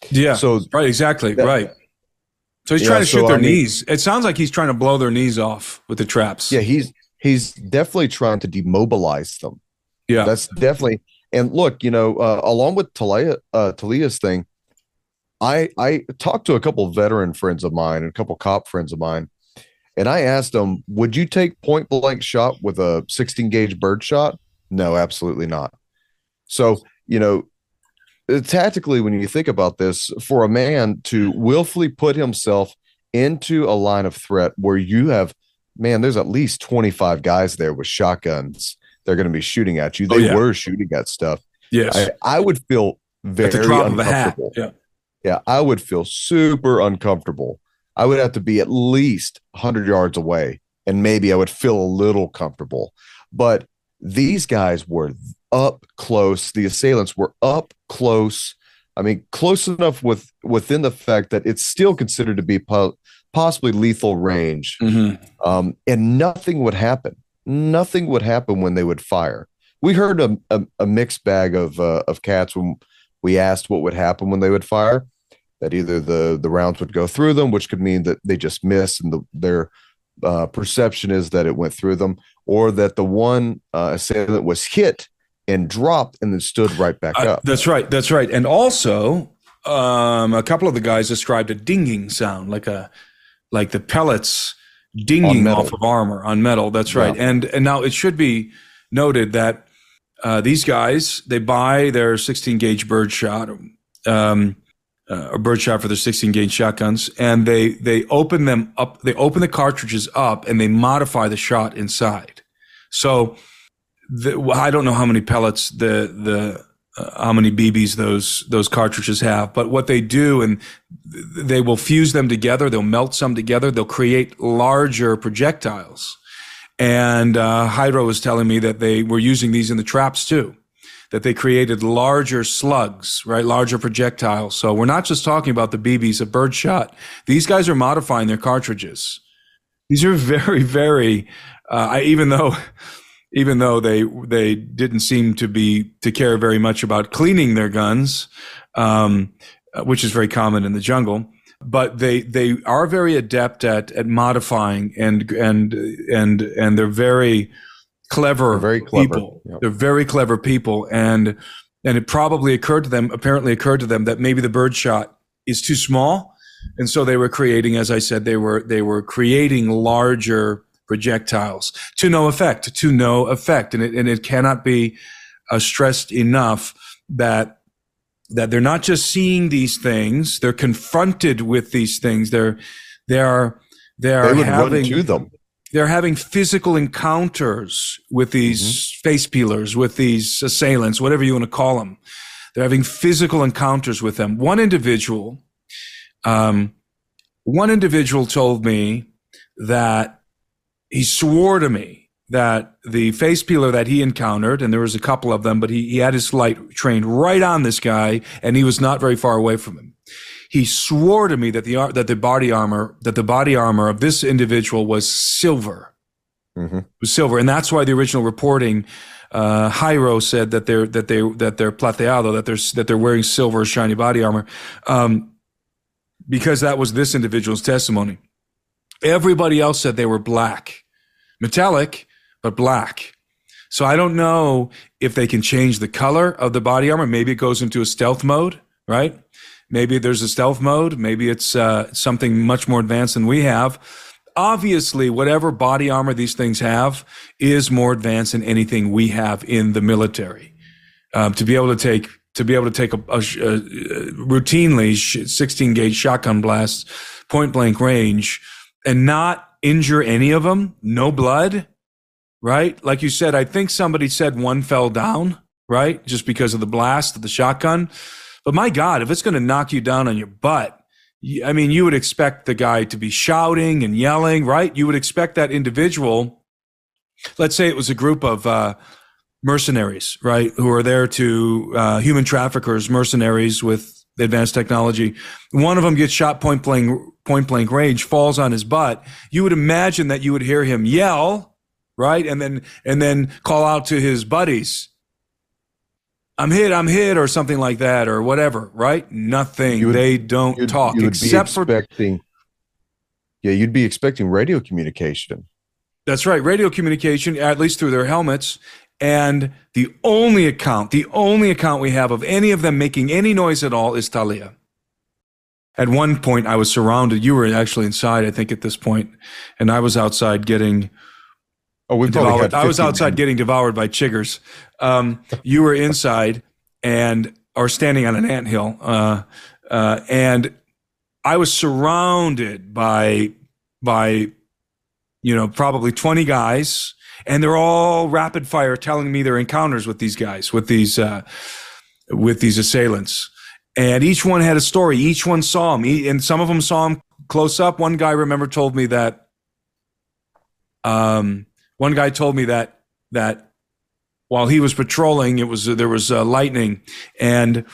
Yeah. So right. Exactly. that- right. So he's Yeah, trying to shoot so, their I mean- knees. It sounds like he's trying to blow their knees off with the traps. Yeah, he's he's definitely trying to demobilize them. Yeah. That's definitely and look, you know, uh, along with Talia uh Talia's thing, I I talked to a couple veteran friends of mine and a couple cop friends of mine, and I asked them, would you take point blank shot with a 16 gauge bird shot? No, absolutely not. So, you know, tactically, when you think about this, for a man to willfully put himself into a line of threat where you have, man, there's at least 25 guys there with shotguns. They're going to be shooting at you. Oh, they oh, yeah. were shooting at stuff. Yes. I, I would feel very at the drop uncomfortable. Of a hat. Yeah. Yeah. I would feel super uncomfortable. I would have to be at least 100 yards away and maybe I would feel a little comfortable. But these guys were up close. The assailants were up close. I mean, close enough with within the fact that it's still considered to be po- possibly lethal range, mm-hmm. um, and nothing would happen. Nothing would happen when they would fire. We heard a, a, a mixed bag of uh, of cats when we asked what would happen when they would fire. That either the the rounds would go through them, which could mean that they just miss, and the, their uh, perception is that it went through them, or that the one uh, assailant was hit and dropped and then stood right back uh, up. That's right. That's right. And also, um, a couple of the guys described a dinging sound, like a like the pellets dinging off of armor on metal. That's right. Yeah. And and now it should be noted that uh, these guys they buy their 16 gauge birdshot. Um, uh, or birdshot for their 16 gauge shotguns, and they they open them up. They open the cartridges up and they modify the shot inside. So the, I don't know how many pellets the the uh, how many BBs those those cartridges have, but what they do and they will fuse them together. They'll melt some together. They'll create larger projectiles. And uh, Jairo was telling me that they were using these in the traps too that they created larger slugs, right? Larger projectiles. So we're not just talking about the BBs of birdshot. These guys are modifying their cartridges. These are [LAUGHS] very, very, uh, I, even though, [LAUGHS] even though they, they didn't seem to be, to care very much about cleaning their guns, um, which is very common in the jungle but they they are very adept at at modifying and and and and they're very clever, very clever. people. Yep. They're very clever people, and and it probably occurred to them, apparently occurred to them that maybe the bird shot is too small, and so they were creating, as I said, they were they were creating larger projectiles to no effect, to no effect, and it and it cannot be uh, stressed enough that that they're not just seeing these things; they're confronted with these things. They're they are they are they having to them they're having physical encounters with these mm-hmm. face peelers, with these assailants, whatever you want to call them. They're having physical encounters with them. One individual, um, one individual told me that he swore to me that the face peeler that he encountered, and there was a couple of them, but he, he had his light trained right on this guy, and he was not very far away from him he swore to me that the that the body armor that the body armor of this individual was silver, mm-hmm. was silver, and that's why the original reporting. Uh, Jairo said that they're that they that they're plateado that they're that they're wearing silver shiny body armor, um, because that was this individual's testimony. Everybody else said they were black, metallic, but black. So I don't know if they can change the color of the body armor. Maybe it goes into a stealth mode, right? Maybe there's a stealth mode. Maybe it's uh, something much more advanced than we have. Obviously, whatever body armor these things have is more advanced than anything we have in the military. Um, to be able to take to be able to take a, a, a routinely 16 gauge shotgun blast, point blank range, and not injure any of them, no blood, right? Like you said, I think somebody said one fell down, right? Just because of the blast of the shotgun. But my God, if it's going to knock you down on your butt, I mean, you would expect the guy to be shouting and yelling, right? You would expect that individual, let's say it was a group of uh, mercenaries, right, who are there to uh, human traffickers, mercenaries with advanced technology. One of them gets shot point blank, point blank range, falls on his butt. You would imagine that you would hear him yell, right, and then and then call out to his buddies I'm hit, I'm hit, or something like that, or whatever, right? Nothing. Would, they don't you'd, talk you'd except expecting, for. Yeah, you'd be expecting radio communication. That's right, radio communication, at least through their helmets. And the only account, the only account we have of any of them making any noise at all is Talia. At one point, I was surrounded. You were actually inside, I think, at this point, and I was outside getting Oh, we probably devoured. I was 15 outside getting devoured by chiggers. Um, you were inside and or standing on an anthill, uh, uh, and I was surrounded by by you know probably twenty guys, and they're all rapid fire telling me their encounters with these guys, with these uh, with these assailants, and each one had a story. Each one saw him, He- and some of them saw him close up. One guy, remember, told me that. Um, one guy told me that that while he was patrolling, it was there was uh, lightning, and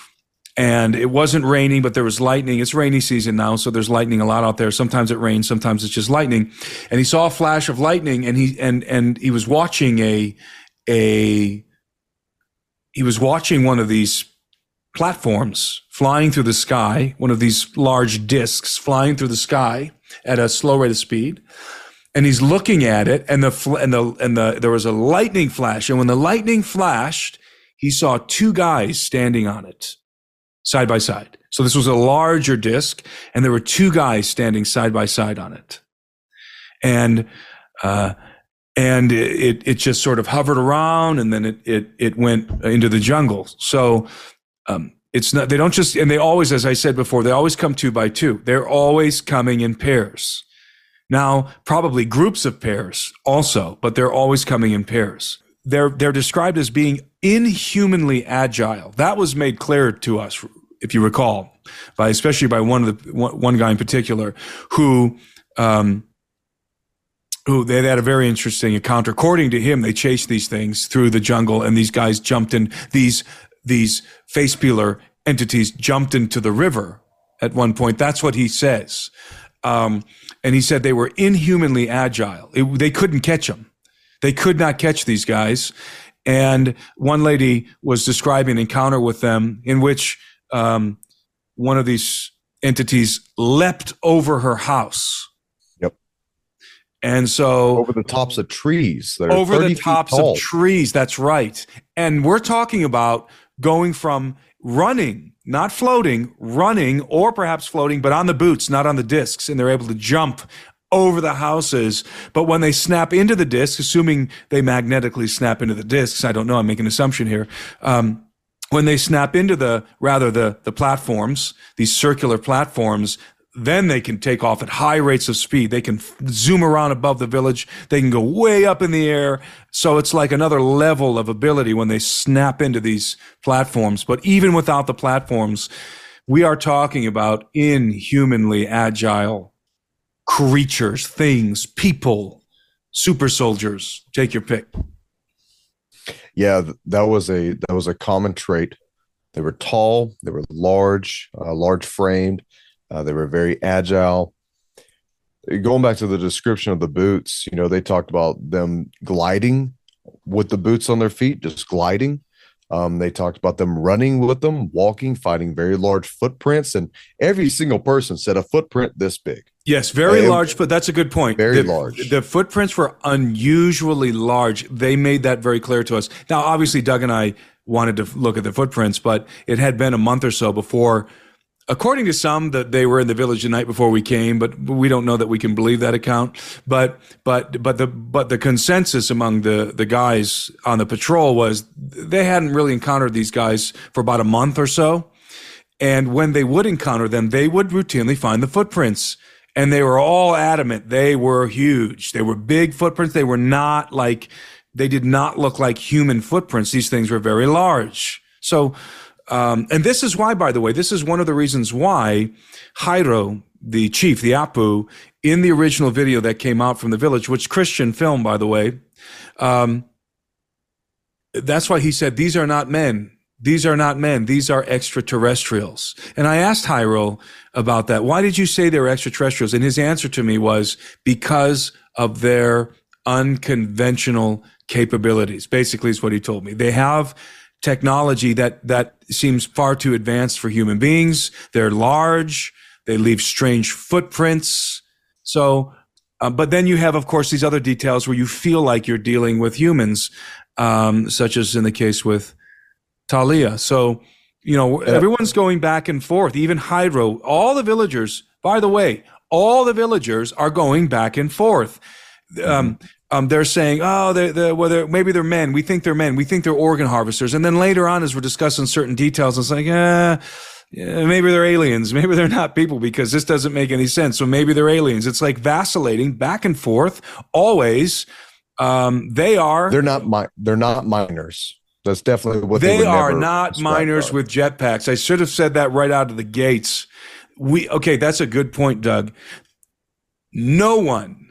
and it wasn't raining, but there was lightning. It's rainy season now, so there's lightning a lot out there. Sometimes it rains, sometimes it's just lightning. And he saw a flash of lightning, and he and and he was watching a a he was watching one of these platforms flying through the sky, one of these large discs flying through the sky at a slow rate of speed and he's looking at it and the fl- and the and the there was a lightning flash and when the lightning flashed he saw two guys standing on it side by side. So this was a larger disc and there were two guys standing side by side on it. And uh and it it just sort of hovered around and then it it it went into the jungle. So um it's not they don't just and they always as i said before they always come two by two. They're always coming in pairs now, probably groups of pairs also, but they're always coming in pairs. They're, they're described as being inhumanly agile. That was made clear to us, if you recall, by especially by one of the one, guy in particular who, um, who they had a very interesting encounter. According to him, they chased these things through the jungle, and these guys jumped in. These these face peeler entities jumped into the river at one point. That's what he says. Um, and he said they were inhumanly agile. It, they couldn't catch them. They could not catch these guys. And one lady was describing an encounter with them in which um, one of these entities leapt over her house. Yep. And so over the tops of trees. over the tops of trees. That's right. And we're talking about going from running, not floating, running, or perhaps floating, but on the boots, not on the discs. And they're able to jump over the houses. But when they snap into the discs, assuming they magnetically snap into the discs, I don't know, I'm making an assumption here. Um, when they snap into the rather the the platforms, these circular platforms, then they can take off at high rates of speed. They can zoom around above the village. They can go way up in the air. So it's like another level of ability when they snap into these platforms. But even without the platforms, we are talking about inhumanly agile creatures, things, people, super soldiers. Take your pick. Yeah, that was a that was a common trait. They were tall, they were large, uh, large framed, uh, they were very agile. Going back to the description of the boots, you know, they talked about them gliding with the boots on their feet, just gliding. Um, they talked about them running with them, walking, finding very large footprints, and every single person said a footprint this big. Yes, very They- large, but that's a good point. Very the, large. The footprints were unusually large. They made that very clear to us. Now, obviously, Doug and I wanted to look at the footprints, but it had been a month or so before. According to some, that they were in the village the night before we came, but we don't know that we can believe that account. But but but the but the consensus among the the guys on the patrol was they hadn't really encountered these guys for about a month or so. And when they would encounter them, they would routinely find the footprints. And they were all adamant. They were huge. They were big footprints. They were not like, they did not look like human footprints. These things were very large. So, um, and this is why, by the way, this is one of the reasons why Jairo, the chief, the Apu, in the original video that came out from the village, which Christian film, by the way, um, that's why he said, these are not men. These are not men. These are extraterrestrials. And I asked Jairo about that. Why did you say they were extraterrestrials? And his answer to me was because of their unconventional capabilities. Basically, is what he told me. They have technology that, that seems far too advanced for human beings. They're large. They leave strange footprints. So, uh, but then you have, of course, these other details where you feel like you're dealing with humans, um, such as in the case with Talia. So, you know, everyone's going back and forth. Even Jairo, all the villagers, by the way, all the villagers are going back and forth. Um, um, they're saying, oh, they're, they're, well, maybe they're men. We think they're men. We think they're organ harvesters. And then later on, as we're discussing certain details, it's like, eh, yeah, maybe they're aliens. Maybe they're not people because this doesn't make any sense. So maybe they're aliens. It's like vacillating back and forth always. Um, they are. They're not. Mi- they're not miners. That's definitely what they, they are. Not miners with jetpacks. I should have said that right out of the gates. We okay. That's a good point, Doug. No one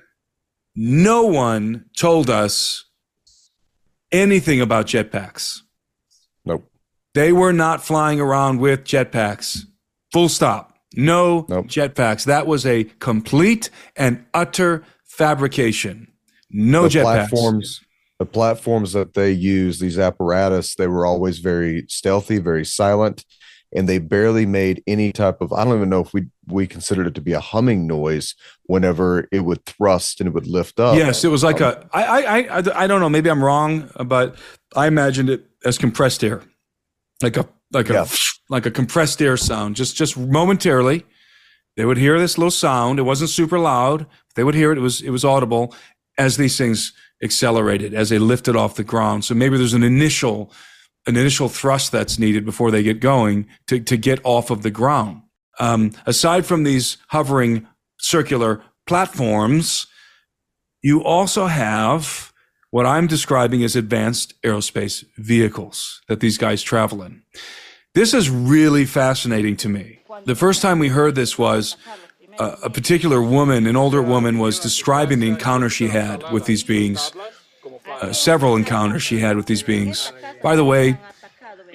no one told us anything about jetpacks. Nope. They were not flying around with jetpacks. Full stop. No nope. jetpacks. That was a complete and utter fabrication. No jetpacks. Platforms, the platforms that they use, these apparatus, they were always very stealthy, very silent and they barely made any type of i don't even know if we we considered it to be a humming noise whenever it would thrust and it would lift up. Yes it was like um, a I, I i i don't know maybe i'm wrong but i imagined it as compressed air. Like a like a yeah. like a compressed air sound just just momentarily. They would hear this little sound. It wasn't super loud they would hear it. It was it was audible as these things accelerated as they lifted off the ground. So maybe there's an initial an initial thrust that's needed before they get going to, to get off of the ground. Um, aside from these hovering circular platforms, you also have what I'm describing as advanced aerospace vehicles that these guys travel in. This is really fascinating to me. The first time we heard this was a, a particular woman, an older woman, was describing the encounter she had with these beings uh, several encounters she had with these beings. By the way,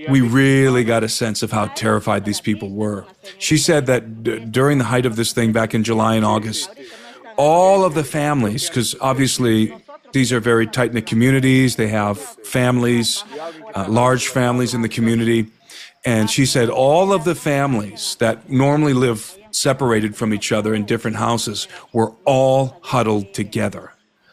we really got a sense of how terrified these people were. She said that d- during the height of this thing back in July and August, all of the families, because obviously these are very tight knit communities, they have families, uh, large families in the community. And she said all of the families that normally live separated from each other in different houses were all huddled together.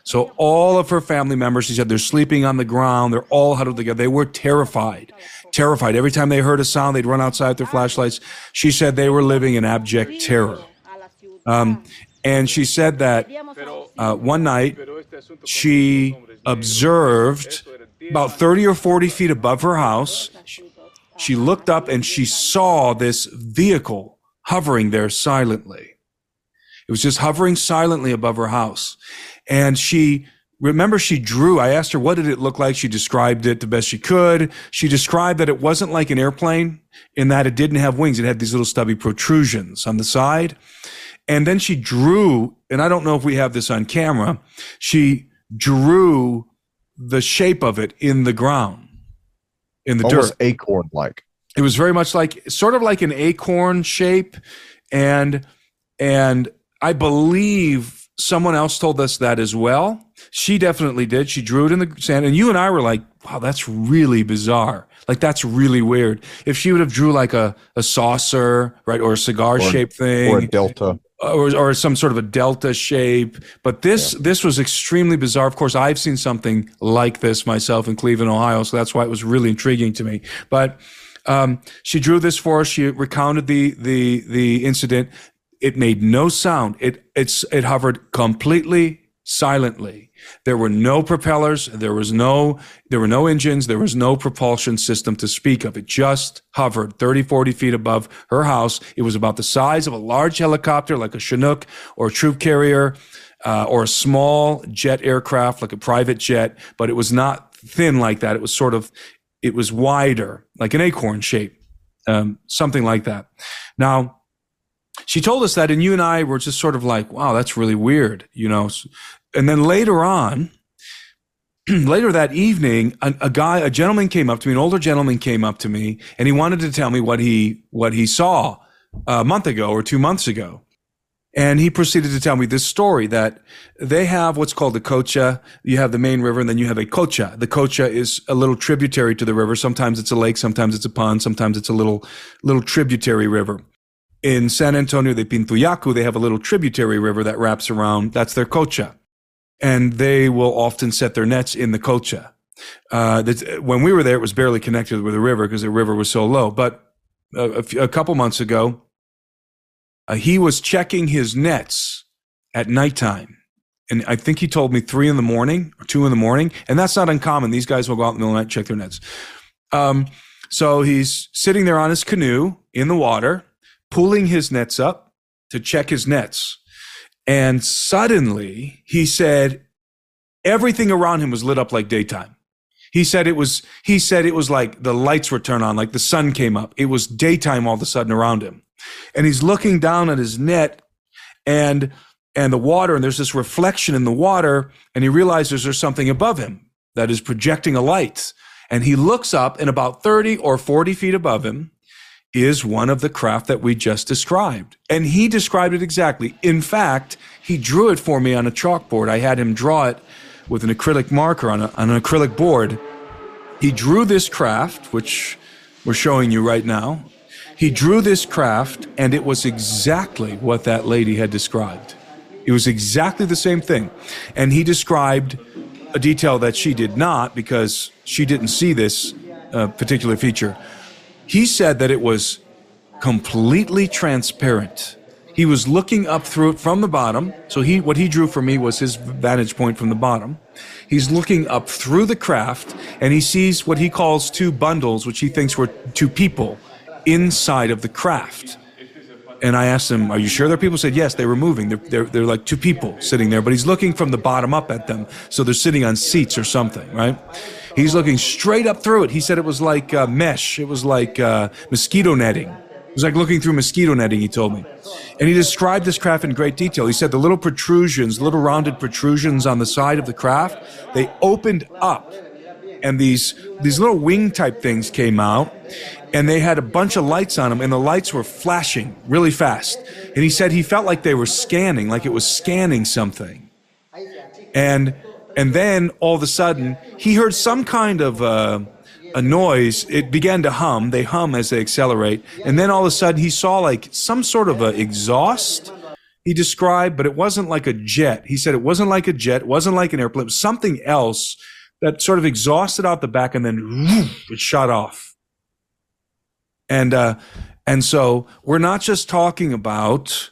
So all of her family members, she said, they're sleeping on the ground. They're all huddled together. They were terrified, terrified. Every time they heard a sound, they'd run outside with their flashlights. She said they were living in abject terror. Um, and she said that uh, one night she observed about 30 or 40 feet above her house. She looked up and she saw this vehicle hovering there silently. It was just hovering silently above her house. And she, remember she drew, I asked her, what did it look like? She described it the best she could. She described that it wasn't like an airplane in that it didn't have wings. It had these little stubby protrusions on the side. And then she drew, and I don't know if we have this on camera, she drew the shape of it in the ground, in the Almost dirt. acorn like. It was very much like, sort of like an acorn shape. And, and I believe someone else told us that as well. She definitely did. She drew it in the sand. And you and I were like, wow, that's really bizarre. Like, that's really weird. If she would have drew like a, a saucer, right, or a cigar shaped thing. Or a delta. Or, or some sort of a delta shape. But this, yeah. this was extremely bizarre. Of course, I've seen something like this myself in Cleveland, Ohio. So that's why it was really intriguing to me. But, um, she drew this for us. She recounted the, the, the incident. It made no sound. It it's it hovered completely silently. There were no propellers. There was no there were no engines. There was no propulsion system to speak of. It just hovered 30, 40 feet above her house. It was about the size of a large helicopter, like a Chinook or a troop carrier, uh, or a small jet aircraft, like a private jet. But it was not thin like that. It was sort of it was wider, like an acorn shape, um, something like that. Now she told us that, and you and I were just sort of like, wow, that's really weird, you know. And then later on, [CLEARS THROAT] later that evening, a, a, guy, a gentleman came up to me, an older gentleman came up to me, and he wanted to tell me what he what he saw uh, a month ago or two months ago. And he proceeded to tell me this story that they have what's called the cocha. You have the main river and then you have a cocha. The cocha is a little tributary to the river. Sometimes it's a lake, sometimes it's a pond, sometimes it's a little, little tributary river in San Antonio de Pintuyacu, they have a little tributary river that wraps around. That's their cocha. And they will often set their nets in the cocha. Uh, when we were there, it was barely connected with the river because the river was so low. But a, a couple months ago, uh, he was checking his nets at nighttime and I think he told me three in the morning or two in the morning, and that's not uncommon. These guys will go out in the middle of the night check their nets. Um, so he's sitting there on his canoe in the water, pulling his nets up to check his nets, and suddenly he said everything around him was lit up like daytime. He said it was he said it was like the lights were turned on, like the sun came up. It was daytime all of a sudden around him. And he's looking down at his net and and the water, and there's this reflection in the water, and he realizes there's something above him that is projecting a light. And he looks up, and about 30 or 40 feet above him is one of the craft that we just described. And he described it exactly. In fact, he drew it for me on a chalkboard. I had him draw it with an acrylic marker on, a, on an acrylic board. He drew this craft, which we're showing you right now. He drew this craft, and it was exactly what that lady had described. It was exactly the same thing. And he described a detail that she did not because she didn't see this uh, particular feature. He said that it was completely transparent. He was looking up through it from the bottom. So he, what he drew for me was his vantage point from the bottom. He's looking up through the craft and he sees what he calls two bundles, which he thinks were two people inside of the craft. And I asked him, Are you sure there are people? He said, Yes, they were moving. They're, they're, they're like two people sitting there, but he's looking from the bottom up at them. So they're sitting on seats or something, right? He's looking straight up through it. He said it was like uh, mesh, it was like uh, mosquito netting. It was like looking through mosquito netting, he told me. And he described this craft in great detail. He said the little protrusions, little rounded protrusions on the side of the craft, they opened up and these these little wing type things came out and they had a bunch of lights on them and the lights were flashing really fast and he said he felt like they were scanning like it was scanning something and and then all of a sudden he heard some kind of uh, a noise. It began to hum. They hum as they accelerate. And then all of a sudden he saw like some sort of a exhaust he described but it wasn't like a jet. He said it wasn't like a jet it wasn't like an airplane. It was something else that sort of exhausted out the back and then it shot off. And uh, and so we're not just talking about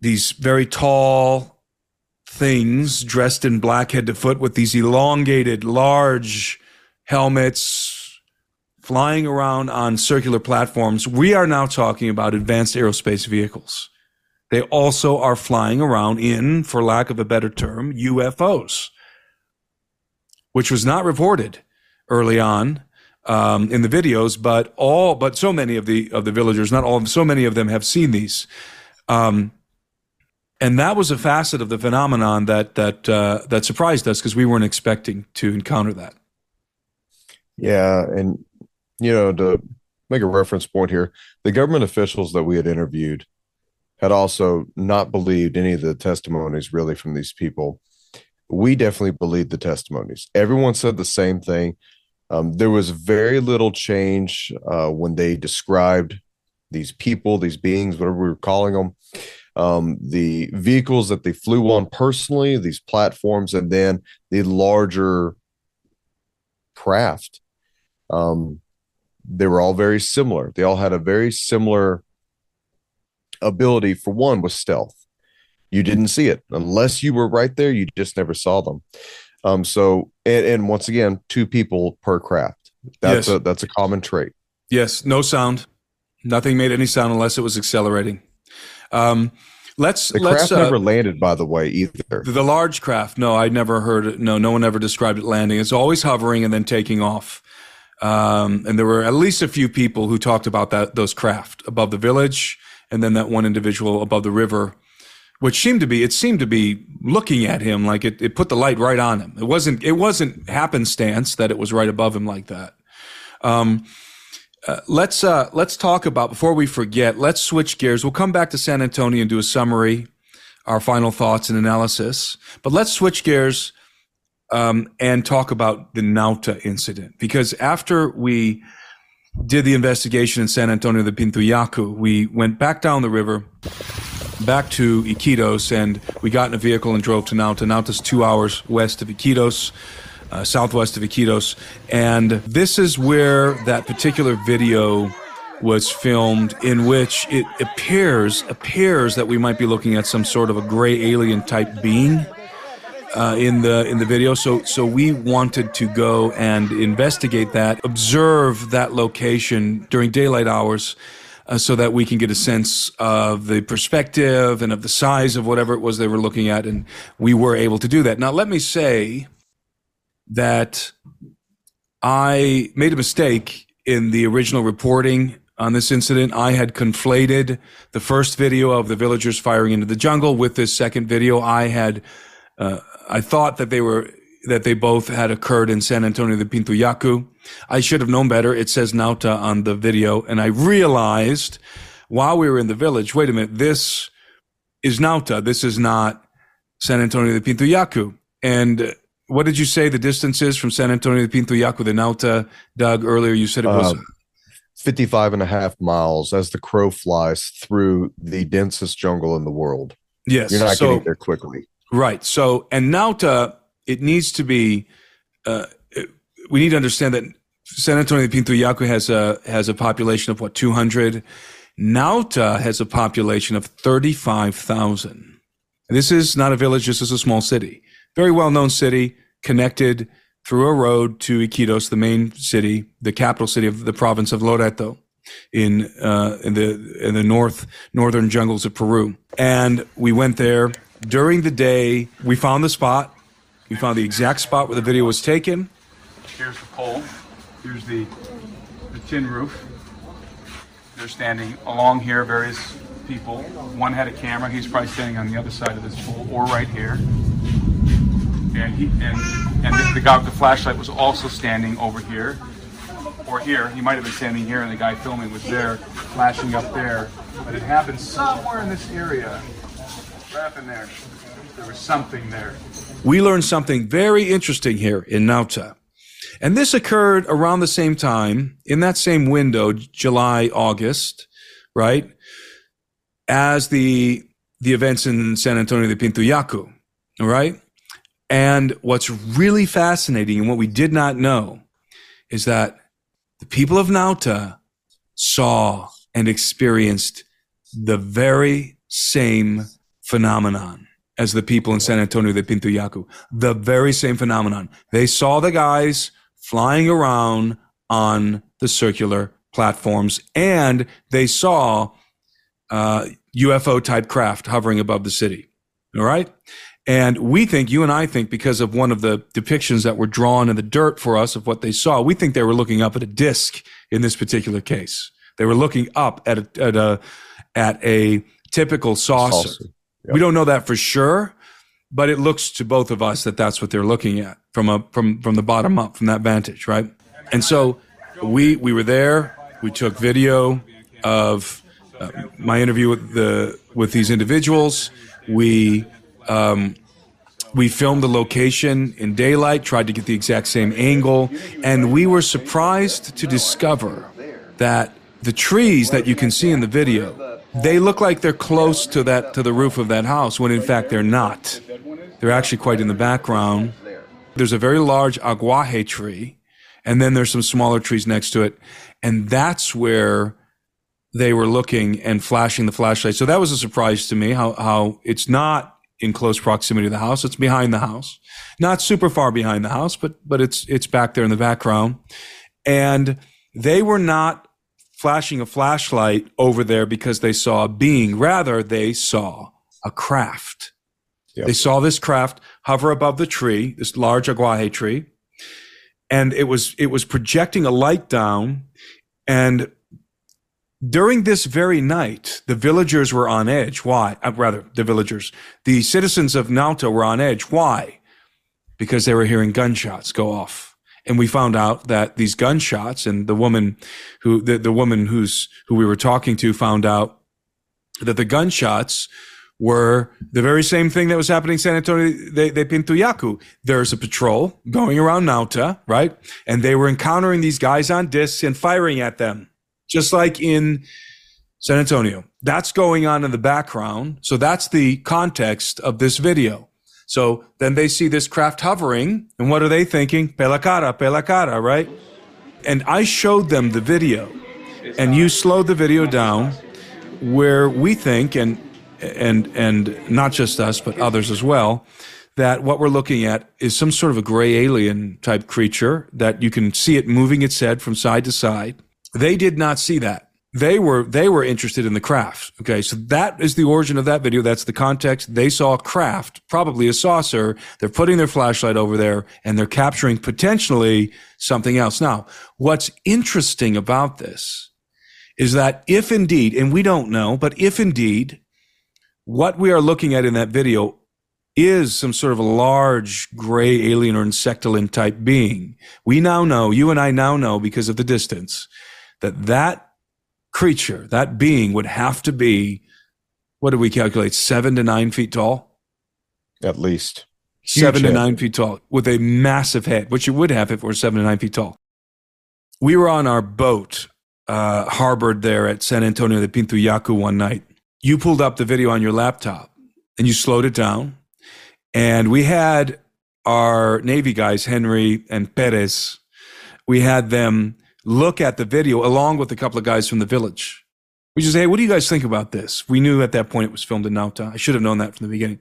these very tall things dressed in black head to foot with these elongated, large helmets flying around on circular platforms. We are now talking about advanced aerospace vehicles. They also are flying around in, for lack of a better term, UFOs which was not reported early on um, in the videos, but all, but so many of the of the villagers, not all, so many of them have seen these, um, and that was a facet of the phenomenon that that uh, that surprised us because we weren't expecting to encounter that. Yeah, and you know to make a reference point here, the government officials that we had interviewed had also not believed any of the testimonies really from these people we definitely believed the testimonies. Everyone said the same thing. Um, there was very little change uh, when they described these people, these beings, whatever we were calling them, um, the vehicles that they flew on personally, these platforms, and then the larger craft. Um, they were all very similar. They all had a very similar ability. For one, was stealth you didn't see it unless you were right there. You just never saw them. Um, so and, and once again, two people per craft. That's yes. a that's a common trait. Yes, no sound. Nothing made any sound unless it was accelerating. Um, let's the let's, craft uh, never landed, by the way, either. The large craft, no, I never heard it. No, no one ever described it landing. It's always hovering and then taking off. Um, and there were at least a few people who talked about that those craft above the village, and then that one individual above the river which seemed to be it seemed to be looking at him like it, it put the light right on him. It wasn't it wasn't happenstance that it was right above him like that. Um, let's uh, let's talk about before we forget. Let's switch gears. We'll come back to San Antonio and do a summary, our final thoughts and analysis. But let's switch gears um, and talk about the Nauta incident because after we did the investigation in San Antonio de Pintuyacu, we went back down the river back to Iquitos, and we got in a vehicle and drove to Nauta. Nauta's two hours west of Iquitos, uh, southwest of Iquitos, and this is where that particular video was filmed in which it appears appears that we might be looking at some sort of a gray alien type being uh, in the in the video. So so we wanted to go and investigate that, observe that location during daylight hours. Uh, so that we can get a sense of the perspective and of the size of whatever it was they were looking at. And we were able to do that. Now, let me say that I made a mistake in the original reporting on this incident. I had conflated the first video of the villagers firing into the jungle with this second video. I had uh, I thought that they were that they both had occurred in San Antonio de Pintuyacu. I should have known better. It says Nauta on the video, and I realized while we were in the village, wait a minute, this is Nauta. This is not San Antonio de Pintuyacu. And what did you say the distance is from San Antonio de Pintuyacu to Nauta, Doug? Earlier you said it was. Um, 55 and a half miles as the crow flies through the densest jungle in the world. Yes. You're not so, getting there quickly. Right. So, and Nauta, it needs to be, uh, we need to understand that San Antonio de Pintuyacu has a, has a population of what, 200? Nauta has a population of 35,000. This is not a village. This is a small city. Very well known city connected through a road to Iquitos, the main city, the capital city of the province of Loreto in, uh, in the, in the north, northern jungles of Peru. And we went there during the day, we found the spot. We found the exact spot where the video was taken. Here's the pole. Here's the, the tin roof. They're standing along here, various people. One had a camera. He's probably standing on the other side of this pole or right here. And he and and the, the guy with the flashlight was also standing over here or here. He might have been standing here, and the guy filming was there, flashing up there. But it happened somewhere in this area there? There was something there. We learned something very interesting here in Nauta. And this occurred around the same time, in that same window, July, August, right? As the, the events in San Antonio de Pintuyacu, all right? And what's really fascinating and what we did not know is that the people of Nauta saw and experienced the very same phenomenon as the people in San Antonio de Pintuyacu. The very same phenomenon. They saw the guys flying around on the circular platforms and they saw uh, UFO type craft hovering above the city. All right. And we think, you and I think, because of one of the depictions that were drawn in the dirt for us of what they saw, we think they were looking up at a disc in this particular case. They were looking up at a, at a, at a typical saucer. saucer. Yep. We don't know that for sure, but it looks to both of us that that's what they're looking at from a from from the bottom up from that vantage, right? And so we we were there. We took video of uh, my interview with the with these individuals. We um, we filmed the location in daylight, tried to get the exact same angle, and we were surprised to discover that the trees that you can see in the video they look like they're close to that to the roof of that house when in fact they're not. They're actually quite in the background. There's a very large aguaje tree, and then there's some smaller trees next to it, and that's where they were looking and flashing the flashlight. So that was a surprise to me how how it's not in close proximity to the house. It's behind the house, not super far behind the house, but but it's it's back there in the background, and they were not flashing a flashlight over there because they saw a being. Rather, they saw a craft. Yep. They saw this craft hover above the tree, this large aguaje tree, and it was it was projecting a light down. And during this very night, the villagers were on edge. Why? Uh, rather, the villagers, the citizens of Nauta were on edge. Why? Because they were hearing gunshots go off and we found out that these gunshots and the woman who the, the woman who's who we were talking to found out that the gunshots were the very same thing that was happening in San Antonio de, de Pintuyacu. There's a patrol going around Nauta, right? And they were encountering these guys on discs and firing at them, just like in San Antonio. That's going on in the background. So that's the context of this video. So then they see this craft hovering, and what are they thinking? Pelacara, pelacara, right? And I showed them the video. and you slowed the video down where we think, and and and not just us, but others as well, that what we're looking at is some sort of a gray alien type creature that you can see it moving its head from side to side. They did not see that. They were they were interested in the craft. Okay, so that is the origin of that video. That's the context. They saw craft, probably a saucer. They're putting their flashlight over there and they're capturing potentially something else. Now, what's interesting about this is that if indeed, and we don't know, but if indeed what we are looking at in that video is some sort of a large gray alien or insectoid type being, we now know, you and I now know because of the distance, that that creature, that being would have to be, what do we calculate, seven to nine feet tall? At least. Huge seven head. to nine feet tall with a massive head, which you would have if it were seven to nine feet tall. We were on our boat, uh, harbored there at San Antonio de Pintuyacu one night you pulled up the video on your laptop and you slowed it down. And we had our Navy guys, Henry and Perez, we had them look at the video along with a couple of guys from the village. We just, hey, what do you guys think about this? We knew at that point it was filmed in Nauta. I should have known that from the beginning.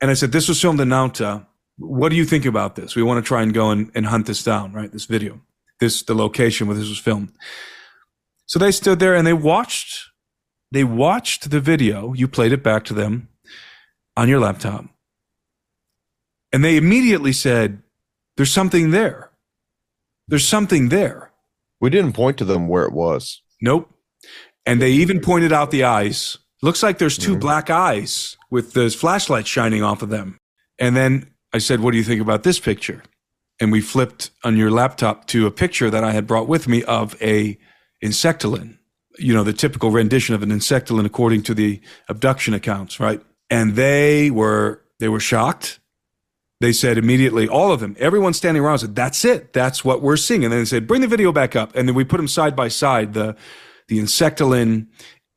And I said, this was filmed in Nauta. What do you think about this? We want to try and go and, and hunt this down, right? This video, this, the location where this was filmed. So they stood there and they watched they watched the video, you played it back to them on your laptop, and they immediately said, There's something there. There's something there. We didn't point to them where it was. Nope. And they even pointed out the eyes. Looks like there's 2 mm-hmm. black eyes with the flashlight shining off of them. And then I said, What do you think about this picture? And we flipped on your laptop to a picture that I had brought with me of a insectoid you know, the typical rendition of an insectoid according to the abduction accounts, right? And they were they were shocked. They said immediately, all of them, everyone standing around said, "That's it. That's what we're seeing." And then they said, "Bring the video back up." And then we put them side by side, the the insectoid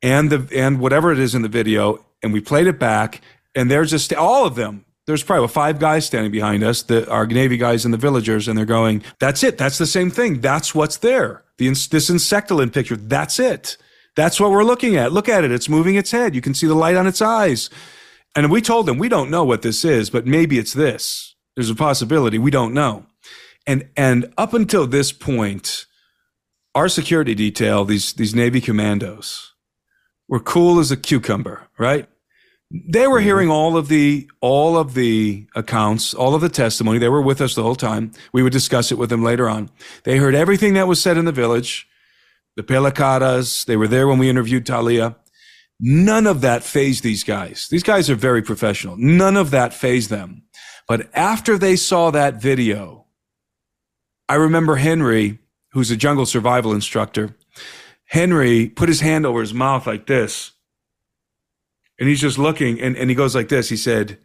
and the and whatever it is in the video, and we played it back. And they're just all of them. There's probably five guys standing behind us, the, our Navy guys and the villagers, and they're going, "That's it. That's the same thing. That's what's there." The, this insectoid picture, that's it. That's what we're looking at. Look at it. It's moving its head. You can see the light on its eyes. And we told them, we don't know what this is, but maybe it's this. There's a possibility. We don't know. And, and up until this point, our security detail, these, these Navy commandos, were cool as a cucumber, right? They were mm-hmm. hearing all of the all of the accounts, all of the testimony. They were with us the whole time. We would discuss it with them later on. They heard everything that was said in the village, the Pelacaras. They were there when we interviewed Talia. None of that fazed these guys. These guys are very professional. None of that fazed them. But after they saw that video, I remember Henry, who's a jungle survival instructor. Henry put his hand over his mouth like this and he's just looking and, and he goes like this. He said,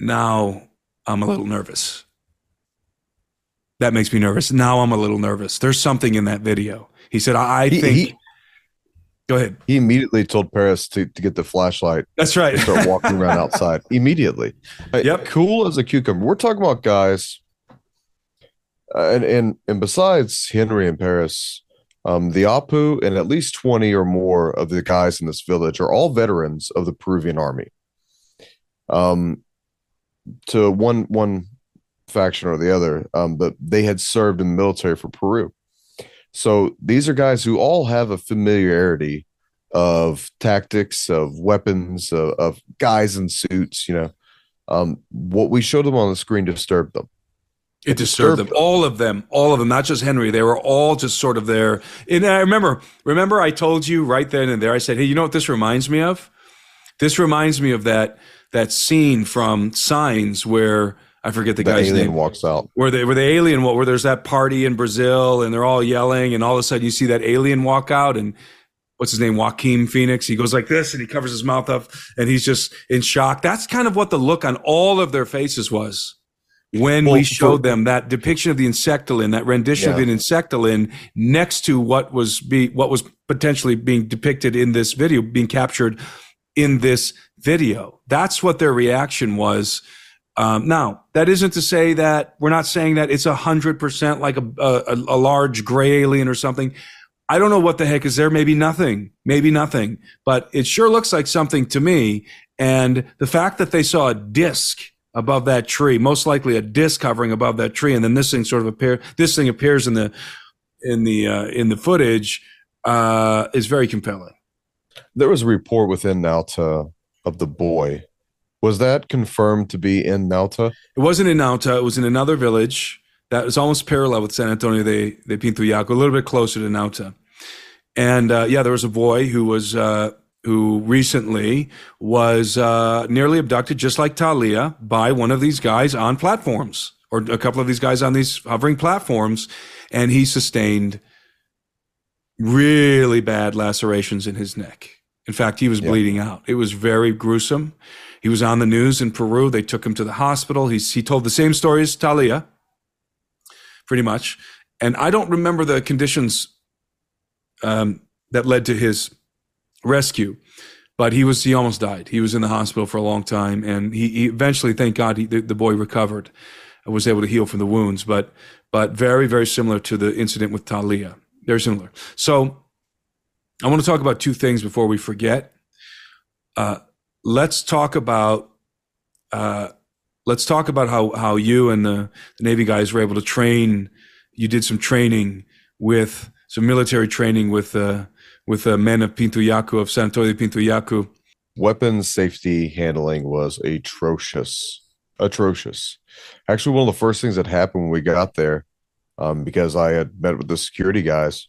Now I'm a little nervous. That makes me nervous. Now I'm a little nervous. There's something in that video. He said, I, I he, think. He, go ahead. He immediately told Perez to, to get the flashlight. That's right. start walking around outside [LAUGHS] immediately. Yep. Cool as a cucumber. We're talking about guys. Uh, and, and and besides Henry and Perez, um, the Apu and at least 20 or more of the guys in this village are all veterans of the Peruvian army. Um, to one one faction or the other, um, but they had served in the military for Peru. So these are guys who all have a familiarity of tactics, of weapons, of, of guys in suits. You know, um, what we showed them on the screen disturbed them. It disturbed them. All of them. All of them. Not just Henry. They were all just sort of there. And I remember, remember I told you right then and there, I said, Hey, you know what this reminds me of? This reminds me of that, that scene from Signs where I forget the, the guy's alien name. walks out. Where they where the alien where there's that party in Brazil and they're all yelling and all of a sudden you see that alien walk out and what's his name? Joaquin Phoenix. He goes like this and he covers his mouth up and he's just in shock. That's kind of what the look on all of their faces was when well, we showed them that depiction of the insectoid, that rendition yeah. of the insectoid next to what was be what was potentially being depicted in this video, being captured in this video. That's what their reaction was. Um, now, that isn't to say that we're not saying that it's a hundred percent like a, a, a large gray alien or something. I don't know what the heck is there. Maybe nothing, maybe nothing, but it sure looks like something to me. And the fact that they saw a disc above that tree, most likely a disc hovering above that tree, and then this thing sort of appear, this thing appears in the in the uh, in the footage, uh, is very compelling. There was a report within Nauta of the boy was that confirmed to be in Nauta? It wasn't in Nauta. It was in another village that was almost parallel with San Antonio de, de Pintuyacu, a little bit closer to Nauta. And uh, yeah, there was a boy who was uh, who recently was uh, nearly abducted, just like Talia, by one of these guys on platforms, or a couple of these guys on these hovering platforms, and he sustained really bad lacerations in his neck. In fact, he was yeah. bleeding out. It was very gruesome. He was on the news in Peru. They took him to the hospital. He's, he told the same story as Talia, pretty much. And I don't remember the conditions um, that led to his rescue, but he was he almost died. He was in the hospital for a long time, and he, he eventually, thank God, he, the, the boy recovered and was able to heal from the wounds. But but very very similar to the incident with Talia. Very similar. So I want to talk about two things before we forget. Uh, let's talk about uh, let's talk about how how you and the, the, Navy guys were able to train. You did some training with some military training with uh, with the men of Pintuyacu of San Antonio de Pintuyacu. Weapons safety handling was atrocious, atrocious. Actually, one of the first things that happened when we got there, um, because I had met with the security guys,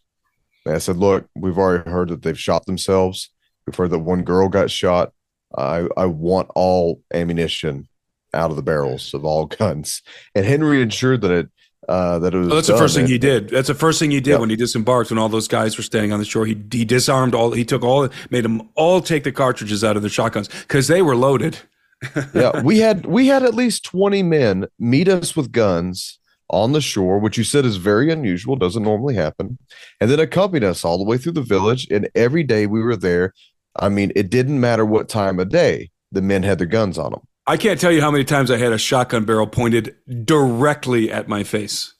and I said, "Look, we've already heard that they've shot themselves. We've heard that one girl got shot. I I want all ammunition out of the barrels of all [LAUGHS] guns. And Henry ensured that it uh, that it was. Oh, that's the first thing he did. That's the first thing he did when he disembarked. When all those guys were standing on the shore, he he disarmed all. He took all, made them all take the cartridges out of the shotguns because they were loaded. [LAUGHS] yeah, we had we had at least twenty men meet us with guns on the shore, which you said is very unusual, doesn't normally happen, and then accompanied us all the way through the village. And every day we were there, I mean, it didn't matter what time of day the men had their guns on them. I can't tell you how many times I had a shotgun barrel pointed directly at my face.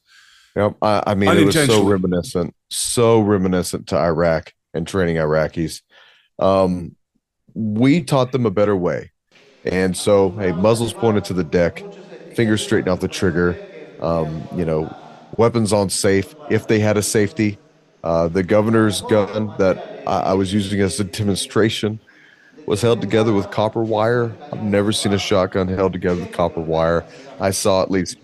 Yep. I, I mean, it was so reminiscent, so reminiscent to Iraq and training Iraqis. Um, we taught them a better way. And so, hey, muzzles pointed to the deck, fingers straightened off the trigger, um, you know, weapons on safe if they had a safety. Uh, the governor's gun that I, I was using as a demonstration was held together with copper wire. I've never seen a shotgun held together with copper wire. I saw at least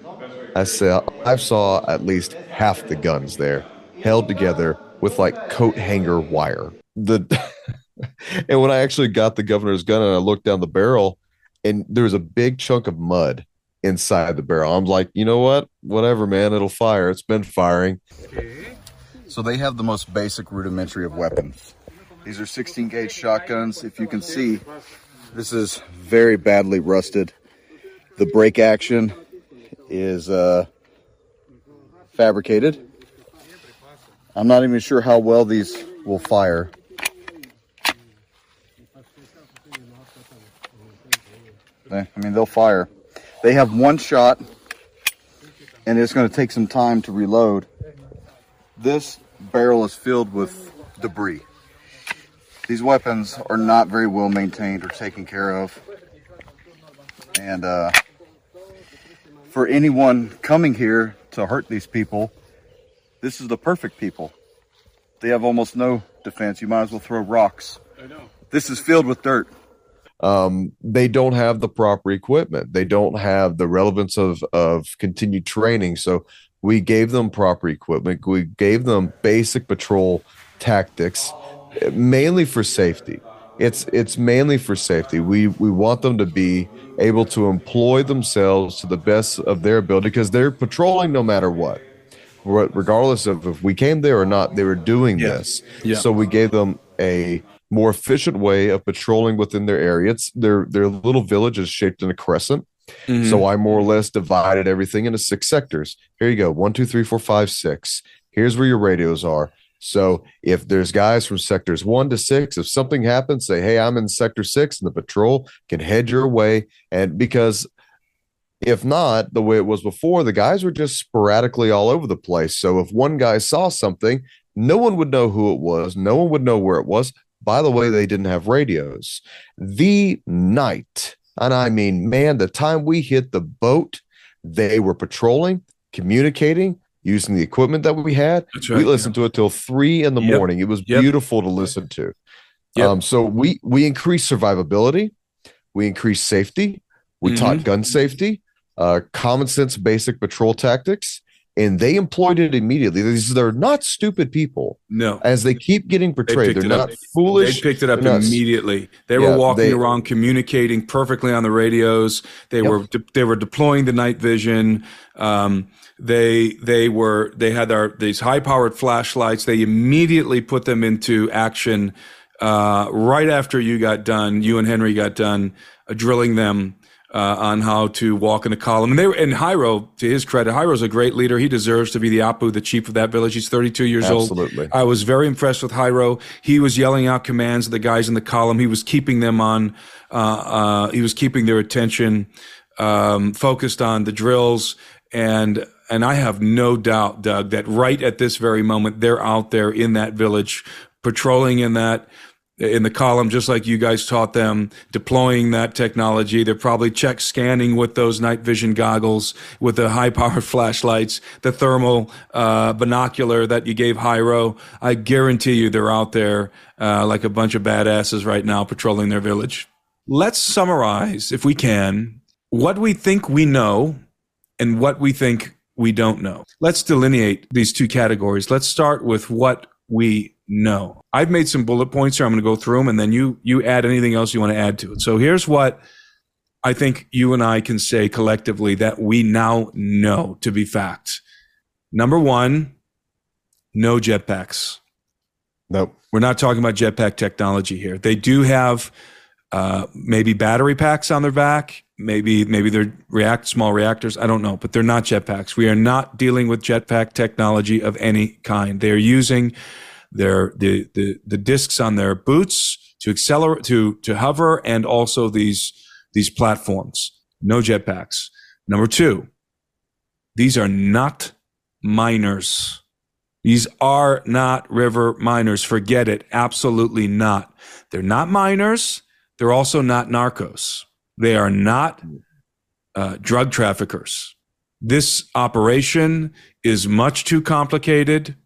I saw I saw at least half the guns there held together with like coat hanger wire. The [LAUGHS] and when I actually got the governor's gun and I looked down the barrel and there was a big chunk of mud inside the barrel. I'm like, you know what? Whatever, man, it'll fire. It's been firing. So they have the most basic rudimentary of weapons. These are 16 gauge shotguns. If you can see, this is very badly rusted. The break action is uh, fabricated. I'm not even sure how well these will fire. I mean, they'll fire. They have one shot, and it's going to take some time to reload. This barrel is filled with debris. These weapons are not very well maintained or taken care of. And uh, for anyone coming here to hurt these people, this is the perfect people. They have almost no defense. You might as well throw rocks. I know. This is filled with dirt. Um, they don't have the proper equipment. They don't have the relevance of of continued training. So we gave them proper equipment. We gave them basic patrol tactics, mainly for safety. It's it's mainly for safety. We we want them to be able to employ themselves to the best of their ability because they're patrolling no matter what. Regardless of if we came there or not, they were doing yeah. this. Yeah. So we gave them a more efficient way of patrolling within their area. It's their their little village is shaped in a crescent. Mm-hmm. So I more or less divided everything into six sectors. Here you go. One, two, three, four, five, six. Here's where your radios are. So if there's guys from sectors one to six, if something happens, say, hey, I'm in sector six, and the patrol can head your way. And because If not, the way it was before, the guys were just sporadically all over the place. So if one guy saw something, no one would know who it was, no one would know where it was. By the way, they didn't have radios. The night, and I mean, man, the time we hit the boat, they were patrolling, communicating, using the equipment that we had. right, we listened yeah. to it till three in the Yep. morning. It was Yep. beautiful to listen to. Yep. Um, so we we increased survivability, we increased safety, we Mhm. taught gun safety, uh, common sense, basic patrol tactics, and they employed it immediately. These they're not stupid people, No. as they keep getting portrayed. picked They're it up. not foolish. They picked it up They're not- immediately. They Yeah, were walking they- around communicating perfectly on the radios. They Yep. were de- they were deploying the night vision. Um, they they were they had our these high powered flashlights. They immediately put them into action uh, right after you got done. You and Henry got done uh, drilling them. Uh, on how to walk in a column, and they were. And Jairo, to his credit, Jairo's a great leader. He deserves to be the Apu, the chief of that village. He's 32 years old. Absolutely. I was very impressed with Jairo. He was yelling out commands to the guys in the column. He was keeping them on. Uh, uh, he was keeping their attention um, focused on the drills, and and I have no doubt, Doug, that right at this very moment they're out there in that village, patrolling in that in the column, just like you guys taught them, deploying that technology. They're probably check scanning with those night vision goggles, with the high power [LAUGHS] flashlights, the thermal uh, binocular that you gave Jairo. I guarantee you they're out there uh, like a bunch of badasses right now patrolling their village. Let's summarize, if we can, what we think we know and what we think we don't know. Let's delineate these two categories. Let's start with what we know. I've made some bullet points here. I'm going to go through them and then you you add anything else you want to add to it. So here's what I think you and I can say collectively that we now know to be fact. Number 1, no jetpacks. Nope. We're not talking about jetpack technology here. They do have uh, maybe battery packs on their back. Maybe maybe they're react small reactors. I don't know, but they're not jetpacks. We are not dealing with jetpack technology of any kind. They are using their the the, the discs on their boots to accelerate to to hover and also these these platforms. No jetpacks. Number two, these are not miners. These are not river miners. Forget it. Absolutely not. They're not miners. They're also not narcos. They are not uh, drug traffickers. This operation is much too complicated.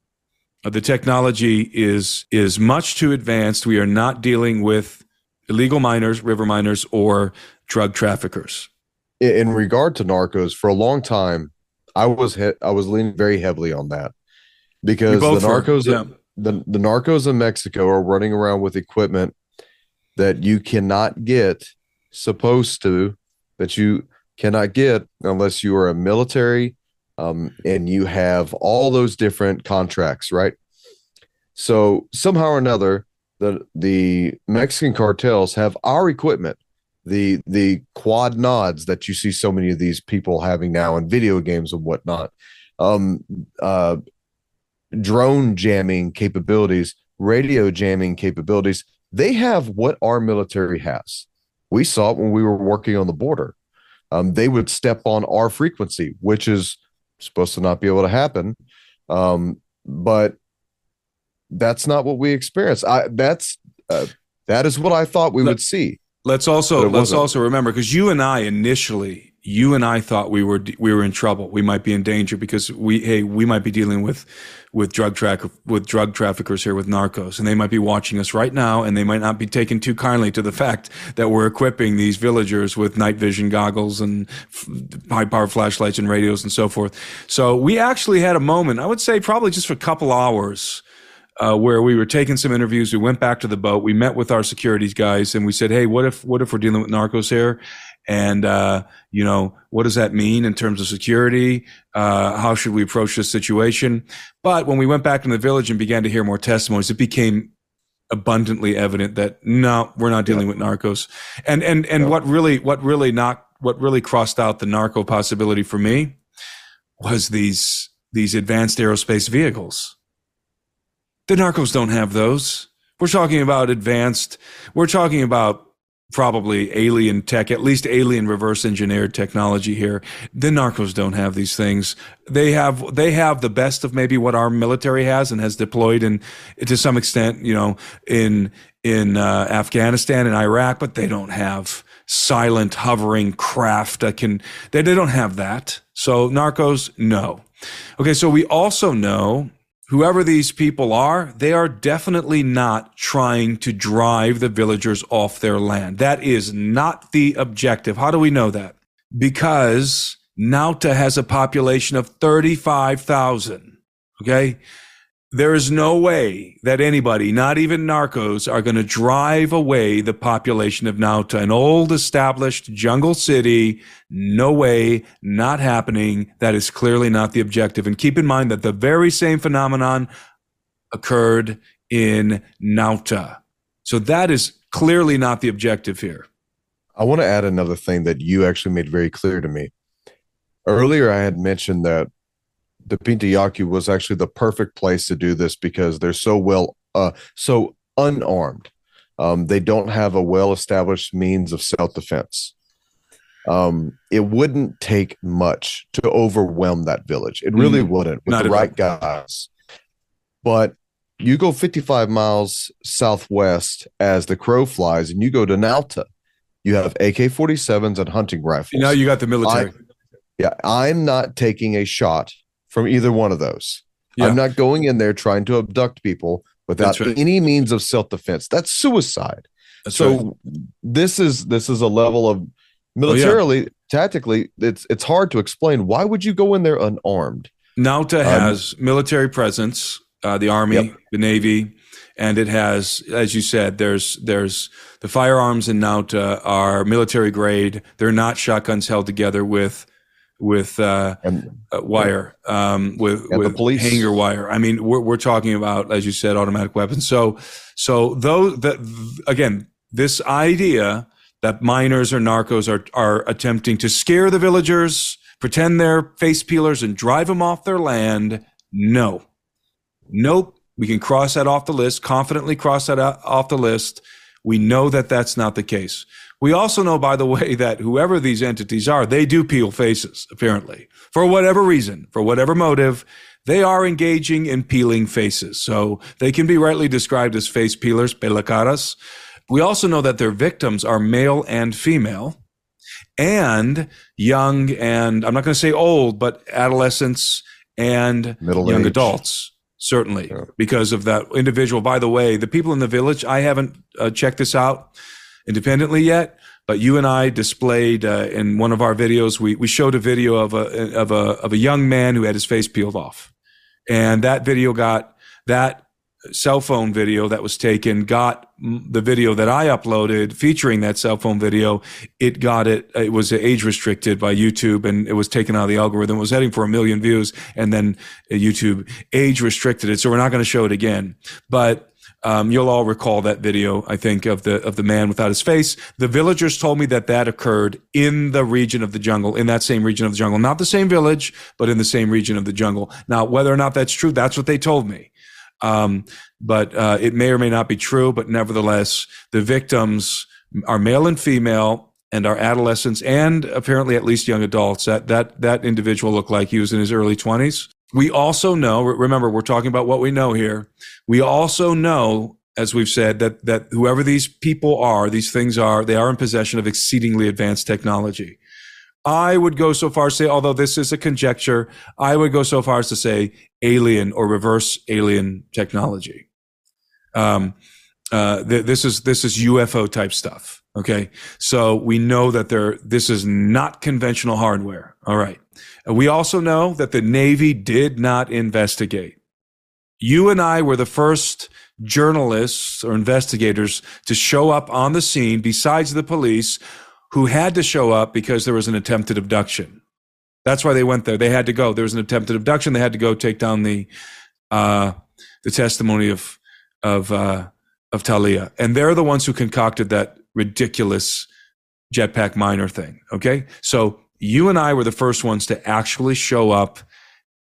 Uh, the technology is is much too advanced. We are not dealing with illegal miners, river miners, or drug traffickers. in, regard to narcos for a long time i was he- i was leaning very heavily on that because the both were, narcos yeah. the, the narcos in mexico are running around with equipment that you cannot get supposed to that you cannot get unless you are a military um, and you have all those different contracts right? So somehow or another the the mexican cartels have our equipment the the quad nods that you see so many of these people having now in video games and whatnot. Um uh drone jamming capabilities radio jamming capabilities. They have what our military has. We saw it when we were working on the border. Um, they would step on our frequency which is supposed to not be able to happen um, but that's not what we experienced i that's uh, that is what i thought we Let- would see Let's also let's wasn't. also remember because you and I initially, you and I thought we were we were in trouble. We might be in danger because we hey we might be dealing with with drug track with drug traffickers here with narcos, and they might be watching us right now, and they might not be taking too kindly to the fact that we're equipping these villagers with night vision goggles and f- high power flashlights and radios and so forth. So we actually had a moment. I would say probably just for a couple hours uh, where we were taking some interviews. We went back to the boat. We met with our securities guys, and we said, "Hey, what if what if we're dealing with narcos here? And uh, you know, what does that mean in terms of security? Uh, how should we approach this situation?" But when we went back in the village and began to hear more testimonies, it became abundantly evident that no, we're not dealing with narcos. And and and what really what really knocked what really crossed out the narco possibility for me was these these advanced aerospace vehicles. The narcos don't have those. We're talking about advanced. We're talking about probably alien tech, at least alien reverse engineered technology here. The narcos don't have these things. They have they have the best of maybe what our military has and has deployed in to some extent, you know, in in uh, Afghanistan and Iraq, but they don't have silent hovering craft that can they, they don't have that. So narcos, no. Okay, so we also know whoever these people are, they are definitely not trying to drive the villagers off their land. That is not the objective. How do we know that? Because Nauta has a population of 35,000. Okay. There is no way that anybody, not even narcos, are going to drive away the population of Nauta, an old established jungle city. No way, not happening. That is clearly not the objective. And keep in mind that the very same phenomenon occurred in Nauta. So that is clearly not the objective here. I want to add another thing that you actually made very clear to me. Earlier, I had mentioned that the Yaku was actually the perfect place to do this because they're so well, uh, so unarmed. Um, they don't have a well-established means of self-defense. Um, it wouldn't take much to overwhelm that village. It really mm, wouldn't with the right all. guys. But you go 55 miles southwest as the crow flies, and you go to Nauta. You have AK 47s and hunting rifles. Now you got the military. I, yeah, I'm not taking a shot from either one of those. Yeah. I'm not going in there trying to abduct people without right. any means of self defense. That's suicide. That's so right. this is this is a level of militarily, oh, yeah. tactically, it's it's hard to explain. Why would you go in there unarmed? Nauta um, has military presence, uh, the army, yep. the navy, and it has, as you said, there's there's the firearms in Nauta are military grade. They're not shotguns held together with with uh, and, uh, wire, um, with with police. hanger wire. I mean, we're we're talking about, as you said, automatic weapons. So so those that again, this idea that miners or narcos are are attempting to scare the villagers, pretend they're face peelers, and drive them off their land. No, nope. We can cross that off the list. Confidently cross that off the list. We know that that's not the case. We also know, by the way, [LAUGHS] that whoever these entities are, they do peel faces, apparently, for whatever reason, for whatever motive. They are engaging in peeling faces. So they can be rightly described as face peelers, pelacaras. We also know that their victims are male and female and young and I'm not going to say old, but adolescents and Middle young age. adults certainly yeah. because of that individual. By the way, the people in the village, I haven't uh, checked this out independently yet, but you and I displayed uh, in one of our videos. We we showed a video of a of a of a young man who had his face peeled off, and that video got that cell phone video that was taken got the video that I uploaded featuring that cell phone video. It got it. It was age restricted by YouTube and it was taken out of the algorithm. It was heading for a million views and then YouTube age restricted it. So we're not going to show it again, but um, you'll all recall that video, I think, of the of the man without his face. The villagers told me that that occurred in the region of the jungle, in that same region of the jungle, not the same village, but in the same region of the jungle. Now, whether or not that's true, that's what they told me. Um, but uh, it may or may not be true. But nevertheless, the victims are male and female, and are adolescents, and apparently at least young adults. That that that individual looked like he was in his early twenties. We also know, remember, we're talking about what we know here. We also know, as we've said, that, that whoever these people are, these things are, they are in possession of exceedingly advanced technology. I would go so far as to say, although this is a conjecture, I would go so far as to say alien or reverse alien technology. Um, uh, th- this is this is UFO type stuff. Okay, so we know that there. This is not conventional hardware. All right. We also know that the Navy did not investigate. You and I were the first journalists or investigators to show up on the scene besides the police who had to show up because there was an attempted abduction. That's why they went there. They had to go. There was an attempted abduction. They had to go take down the uh, the testimony of of uh, of Talia, and they're the ones who concocted that ridiculous jetpack miner thing. Okay, so you and I were the first ones to actually show up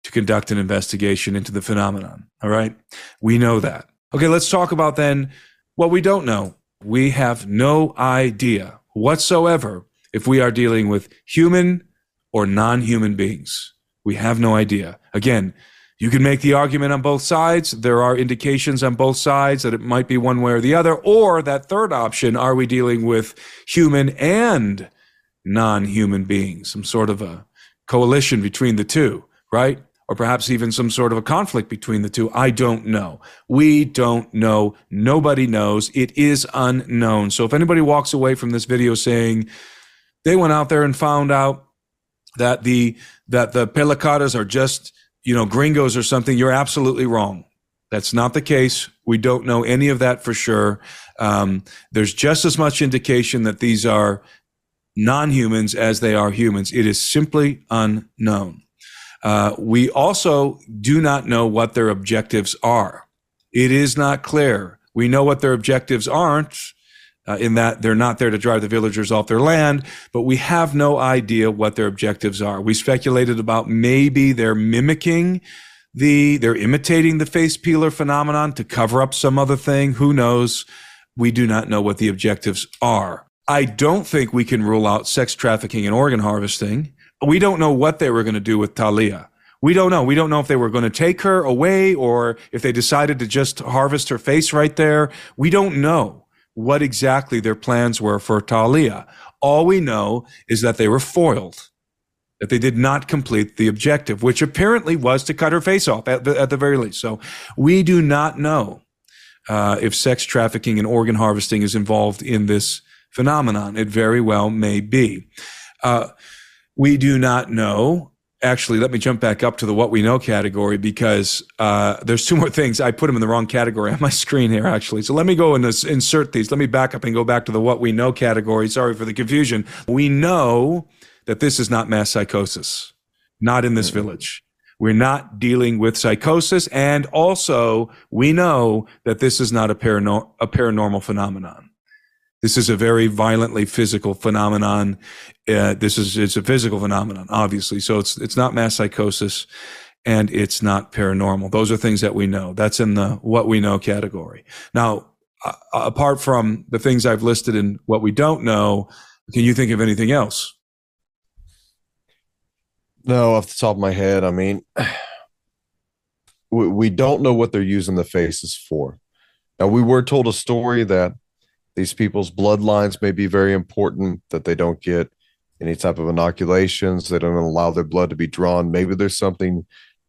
to conduct an investigation into the phenomenon. All right. We know that. Okay. Let's talk about then what we don't know. We have no idea whatsoever if we are dealing with human or non human beings. We have no idea. Again, you can make the argument on both sides. There are indications on both sides that it might be one way or the other. Or that third option, are we dealing with human and non human beings? Some sort of a coalition between the two, right? Or perhaps even some sort of a conflict between the two. I don't know. We don't know. Nobody knows. It is unknown. So if anybody walks away from this video saying they went out there and found out that the that the pelacaras are just you know, gringos or something, you're absolutely wrong. That's not the case. We don't know any of that for sure. Um, there's just as much indication that these are non humans as they are humans. It is simply unknown. Uh, we also do not know what their objectives are. It is not clear. We know what their objectives aren't uh, in that they're not there to drive the villagers off their land, but we have no idea what their objectives are. We speculated about maybe they're mimicking the, they're imitating the face peeler phenomenon to cover up some other thing. Who knows? We do not know what the objectives are. I don't think we can rule out sex trafficking and organ harvesting. We don't know what they were going to do with Talia. We don't know. We don't know if they were going to take her away or if they decided to just harvest her face right there. We don't know what exactly their plans were for Talia. All we know is that they were foiled, that they did not complete the objective, which apparently was to cut her face off at the, at the very least. So we do not know uh, if sex trafficking and organ harvesting is involved in this phenomenon. It very well may be. Uh, we do not know actually let me jump back up to the what we know category because uh, there's two more things. I put them in the wrong category on my screen here actually. So let me go and insert these. Let me back up and go back to the what we know category. Sorry for the confusion. We know that this is not mass psychosis not in this village. We're not dealing with psychosis and also we know that this is not a, parano- a paranormal phenomenon this is a very violently physical phenomenon. Uh, this is it's a physical phenomenon, obviously. So it's it's not mass psychosis, and it's not paranormal. Those are things that we know. That's in the what we know category. Now, uh, apart from the things I've listed in what we don't know, can you think of anything else? No, off the top of my head, I mean, [SIGHS] we, we don't know what they're using the faces for. Now, we were told a story that these people's bloodlines may be very important that they don't get any type of inoculations they don't allow their blood to be drawn. Maybe there's something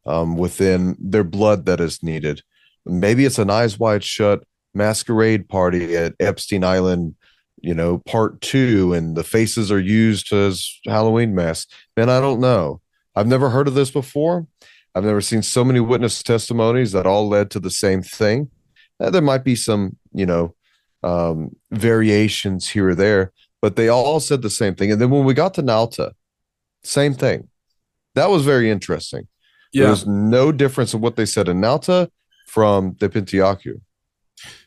um, within their blood that is needed. Maybe it's an eyes wide shut masquerade party at epstein island you know part two and the faces are used as halloween masks. Man i don't know. I've never heard of this before. I've never seen so many witness testimonies that all led to the same thing. Uh, there might be some you know um, variations here or there, but they all said the same thing. And then when we got to Nauta, same thing. That was very interesting. Yeah. There was no difference in what they said in Nauta from the Pintuyacu.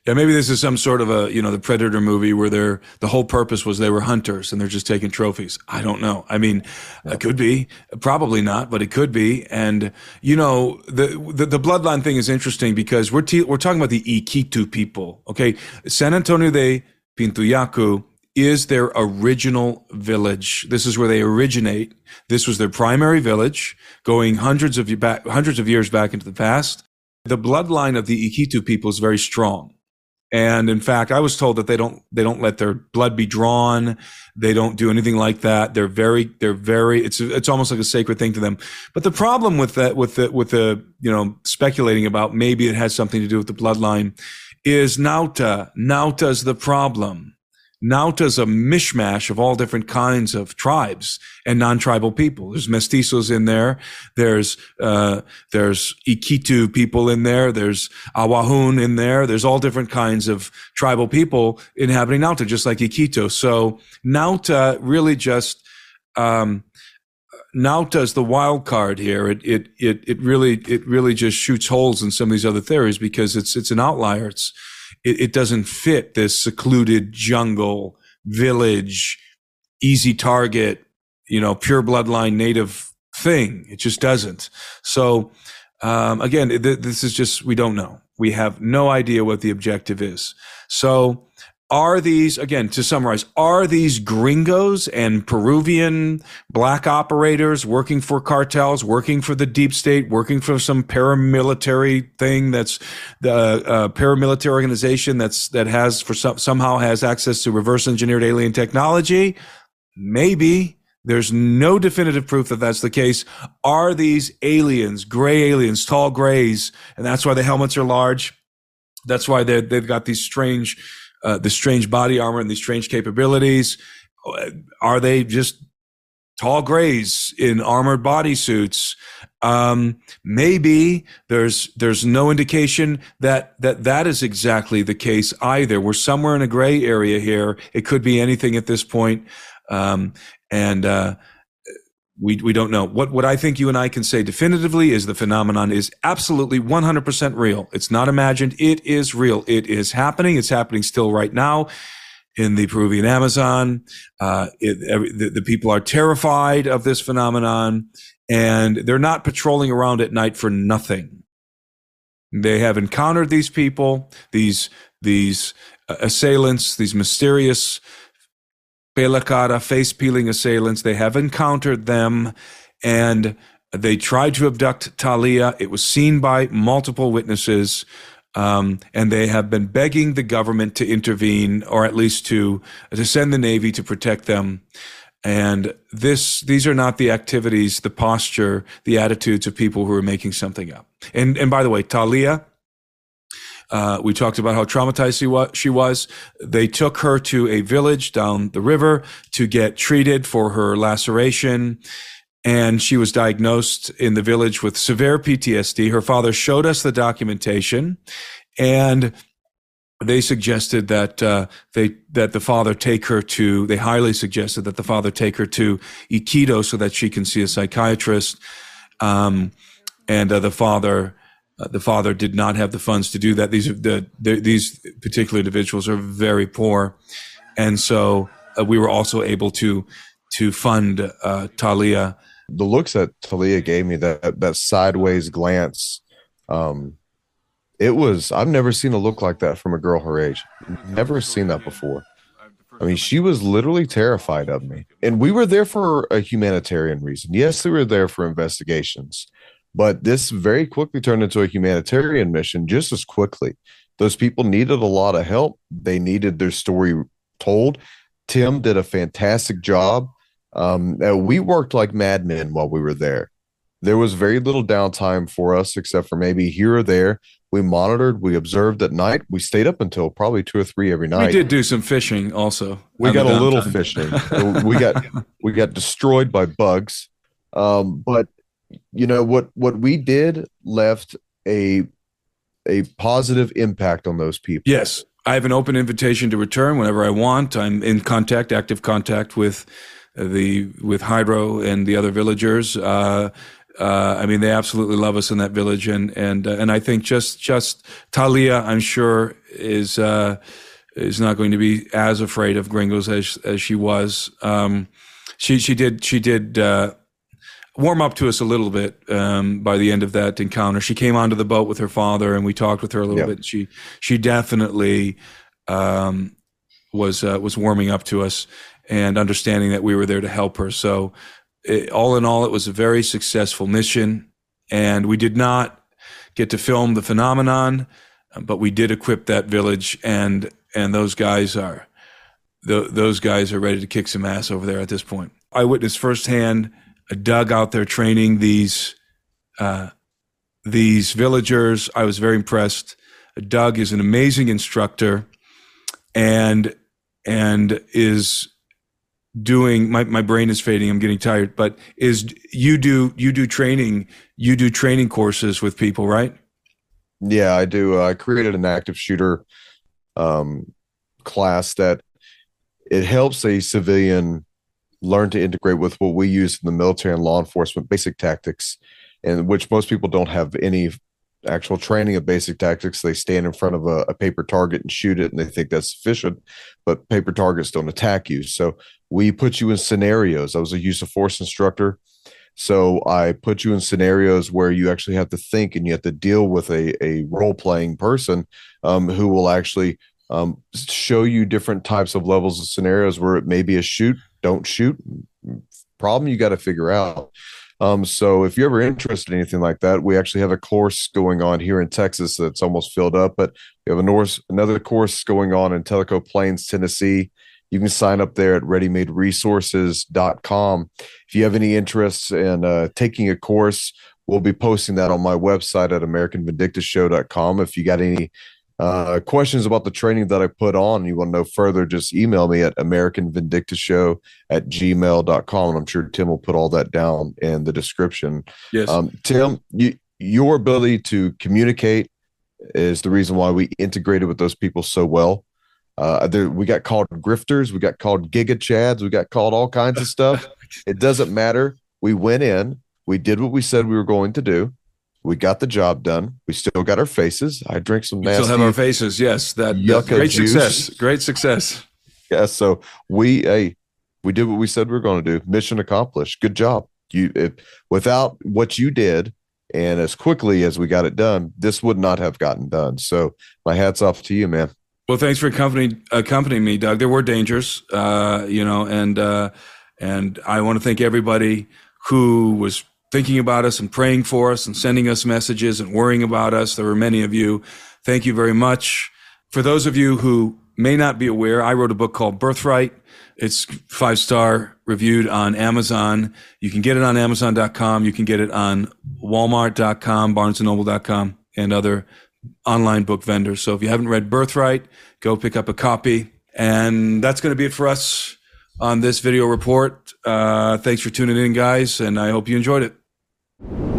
Yeah, maybe this is some sort of a you know the Predator movie where they're the whole purpose was they were hunters and they're just taking trophies. I don't know. I mean, yeah. it could be, probably not, but it could be. And you know, the the, the bloodline thing is interesting because we're te- we're talking about the Iquito people. Okay, San Antonio de Pintuyacu is their original village. This is where they originate. This was their primary village, going hundreds of back, hundreds of years back into the past. The bloodline of the Iquito people is very strong. And in fact, I was told that they don't they don't let their blood be drawn. They don't do anything like that. They're very they're very it's it's almost like a sacred thing to them. But the problem with that with the with the you know speculating about maybe it has something to do with the bloodline is Nauta. Nauta's the problem. Nauta's a mishmash of all different kinds of tribes and non-tribal people. There's mestizos in there. There's, uh, there's Iquito people in there. There's Awajún in there. There's all different kinds of tribal people inhabiting Nauta, just like Iquitu. So Nauta really just, um, Nauta is the wild card here. It, it, it, it really, it really just shoots holes in some of these other theories because it's, it's an outlier. It's, it, it doesn't fit this secluded jungle village, easy target, you know, pure bloodline native thing. It just doesn't. So, um, again, th- this is just, we don't know. We have no idea what the objective is. So, are these again to summarize are these gringos and peruvian black operators working for cartels working for the deep state working for some paramilitary thing that's the uh, paramilitary organization that's that has for some, somehow has access to reverse engineered alien technology maybe there's no definitive proof that that's the case. Are these aliens, gray aliens, tall grays, and that's why the helmets are large? That's why they they've got these strange, uh, the strange body armor and these strange capabilities. Are they just tall grays in armored bodysuits? Um, maybe there's there's no indication that that that is exactly the case either. We're somewhere in a gray area here. It could be anything at this point. Um, and uh, we we don't know. What what I think you and I can say definitively is the phenomenon is absolutely 100% real. It's not imagined. It is real. It is happening. It's happening still right now in the Peruvian Amazon. Uh, it, every, the, the people are terrified of this phenomenon, and they're not patrolling around at night for nothing. They have encountered these people, these these uh, assailants, these mysterious Pela face peeling assailants. They have encountered them and they tried to abduct Talia. It was seen by multiple witnesses. Um, and they have been begging the government to intervene or at least to, to send the Navy to protect them. And this, these are not the activities, the posture, the attitudes of people who are making something up. And, and by the way, Talia, uh, we talked about how traumatized she was. They took her to a village down the river to get treated for her laceration. And she was diagnosed in the village with severe PTSD. Her father showed us the documentation and they suggested that uh, they that the father take her to. They highly suggested that the father take her to Iquitos so that she can see a psychiatrist. Um, and uh, the father uh, the father did not have the funds to do that. These are the, the these particular individuals are very poor, and so uh, we were also able to to fund uh, Talia. The looks that Talia gave me that that sideways glance, um, it was I've never seen a look like that from a girl her age. Never seen that before. I mean, she was literally terrified of me. And we were there for a humanitarian reason. Yes, we were there for investigations. But this very quickly turned into a humanitarian mission just as quickly. Those people needed a lot of help. They needed their story told. Tim did a fantastic job. Um, we worked like madmen while we were there. There was very little downtime for us, except for maybe here or there. We monitored, we observed at night. We stayed up until probably two or three every night. We did do some fishing also. We got a little fishing. we got we got destroyed by bugs. Um, but you know what what we did left a a positive impact on those people. Yes, I have an open invitation to return whenever I want. I'm in contact, active contact with the with Jairo and the other villagers. Uh, uh, I mean, they absolutely love us in that village, and and uh, and I think just just Talia, I'm sure is uh, is not going to be as afraid of gringos as as she was. Um, she she did she did uh, warm up to us a little bit um, by the end of that encounter. She came onto the boat with her father, and we talked with her a little bit. She she definitely um, was uh, was warming up to us and understanding that we were there to help her. So, it, all in all, it was a very successful mission, and we did not get to film the phenomenon, but we did equip that village, and and those guys are. those guys are ready to kick some ass over there at this point. I witnessed firsthand Doug out there training these uh, these villagers. I was very impressed. Doug is an amazing instructor, and and is doing my, my brain is fading i'm getting tired but is you do you do training you do training courses with people right yeah i do uh, i created an active shooter um, class that it helps a civilian learn to integrate with what we use in the military and law enforcement basic tactics, in which most people don't have any actual training of basic tactics. They stand in front of a, a, paper target and shoot it, and they think that's sufficient. But paper targets don't attack you. So we put you in scenarios. I was a use of force instructor. So I put you in scenarios where you actually have to think and you have to deal with a, a role playing person um, who will actually um, show you different types of levels of scenarios where it may be a shoot, don't shoot problem you got to figure out. Um, so if you're ever interested in anything like that, we actually have a course going on here in Texas that's almost filled up, but we have a North, another course going on in Tellico Plains, Tennessee. You can sign up there at readymaderesources.com. If you have any interests in uh, taking a course, we'll be posting that on my website at americanvindictashow.com. If you got any uh, questions about the training that I put on you want to know further, just email me at AmericanVindictaShow at gmail.com. And I'm sure Tim will put all that down in the description. Yes. Um, Tim, you, your ability to communicate is the reason why we integrated with those people so well. Uh, there, we got called grifters, we got called giga chads, we got called all kinds of stuff. [LAUGHS] it doesn't matter. We went in, we did what we said we were going to do we got the job done. We still got our faces. I drink some nasty. Still have our faces. Yes, that, that great juice. success. Great success. Yeah. So we hey, we did what we said we were going to do. Mission accomplished. Good job. You if, without what you did and as quickly as we got it done, this would not have gotten done. So my hats off to you, man. Well, thanks for accompanying accompanying me, Doug. There were dangers, uh, you know, and uh, and I want to thank everybody who was thinking about us and praying for us and sending us messages and worrying about us. There were many of you. Thank you very much. For those of you who may not be aware, I wrote a book called Birthright. It's five star reviewed on Amazon. You can get it on Amazon.com. You can get it on Walmart.com, BarnesandNoble.com, and other online book vendors. So if you haven't read Birthright, go pick up a copy. And that's going to be it for us on this video report. Uh, thanks for tuning in, guys, and I hope you enjoyed it you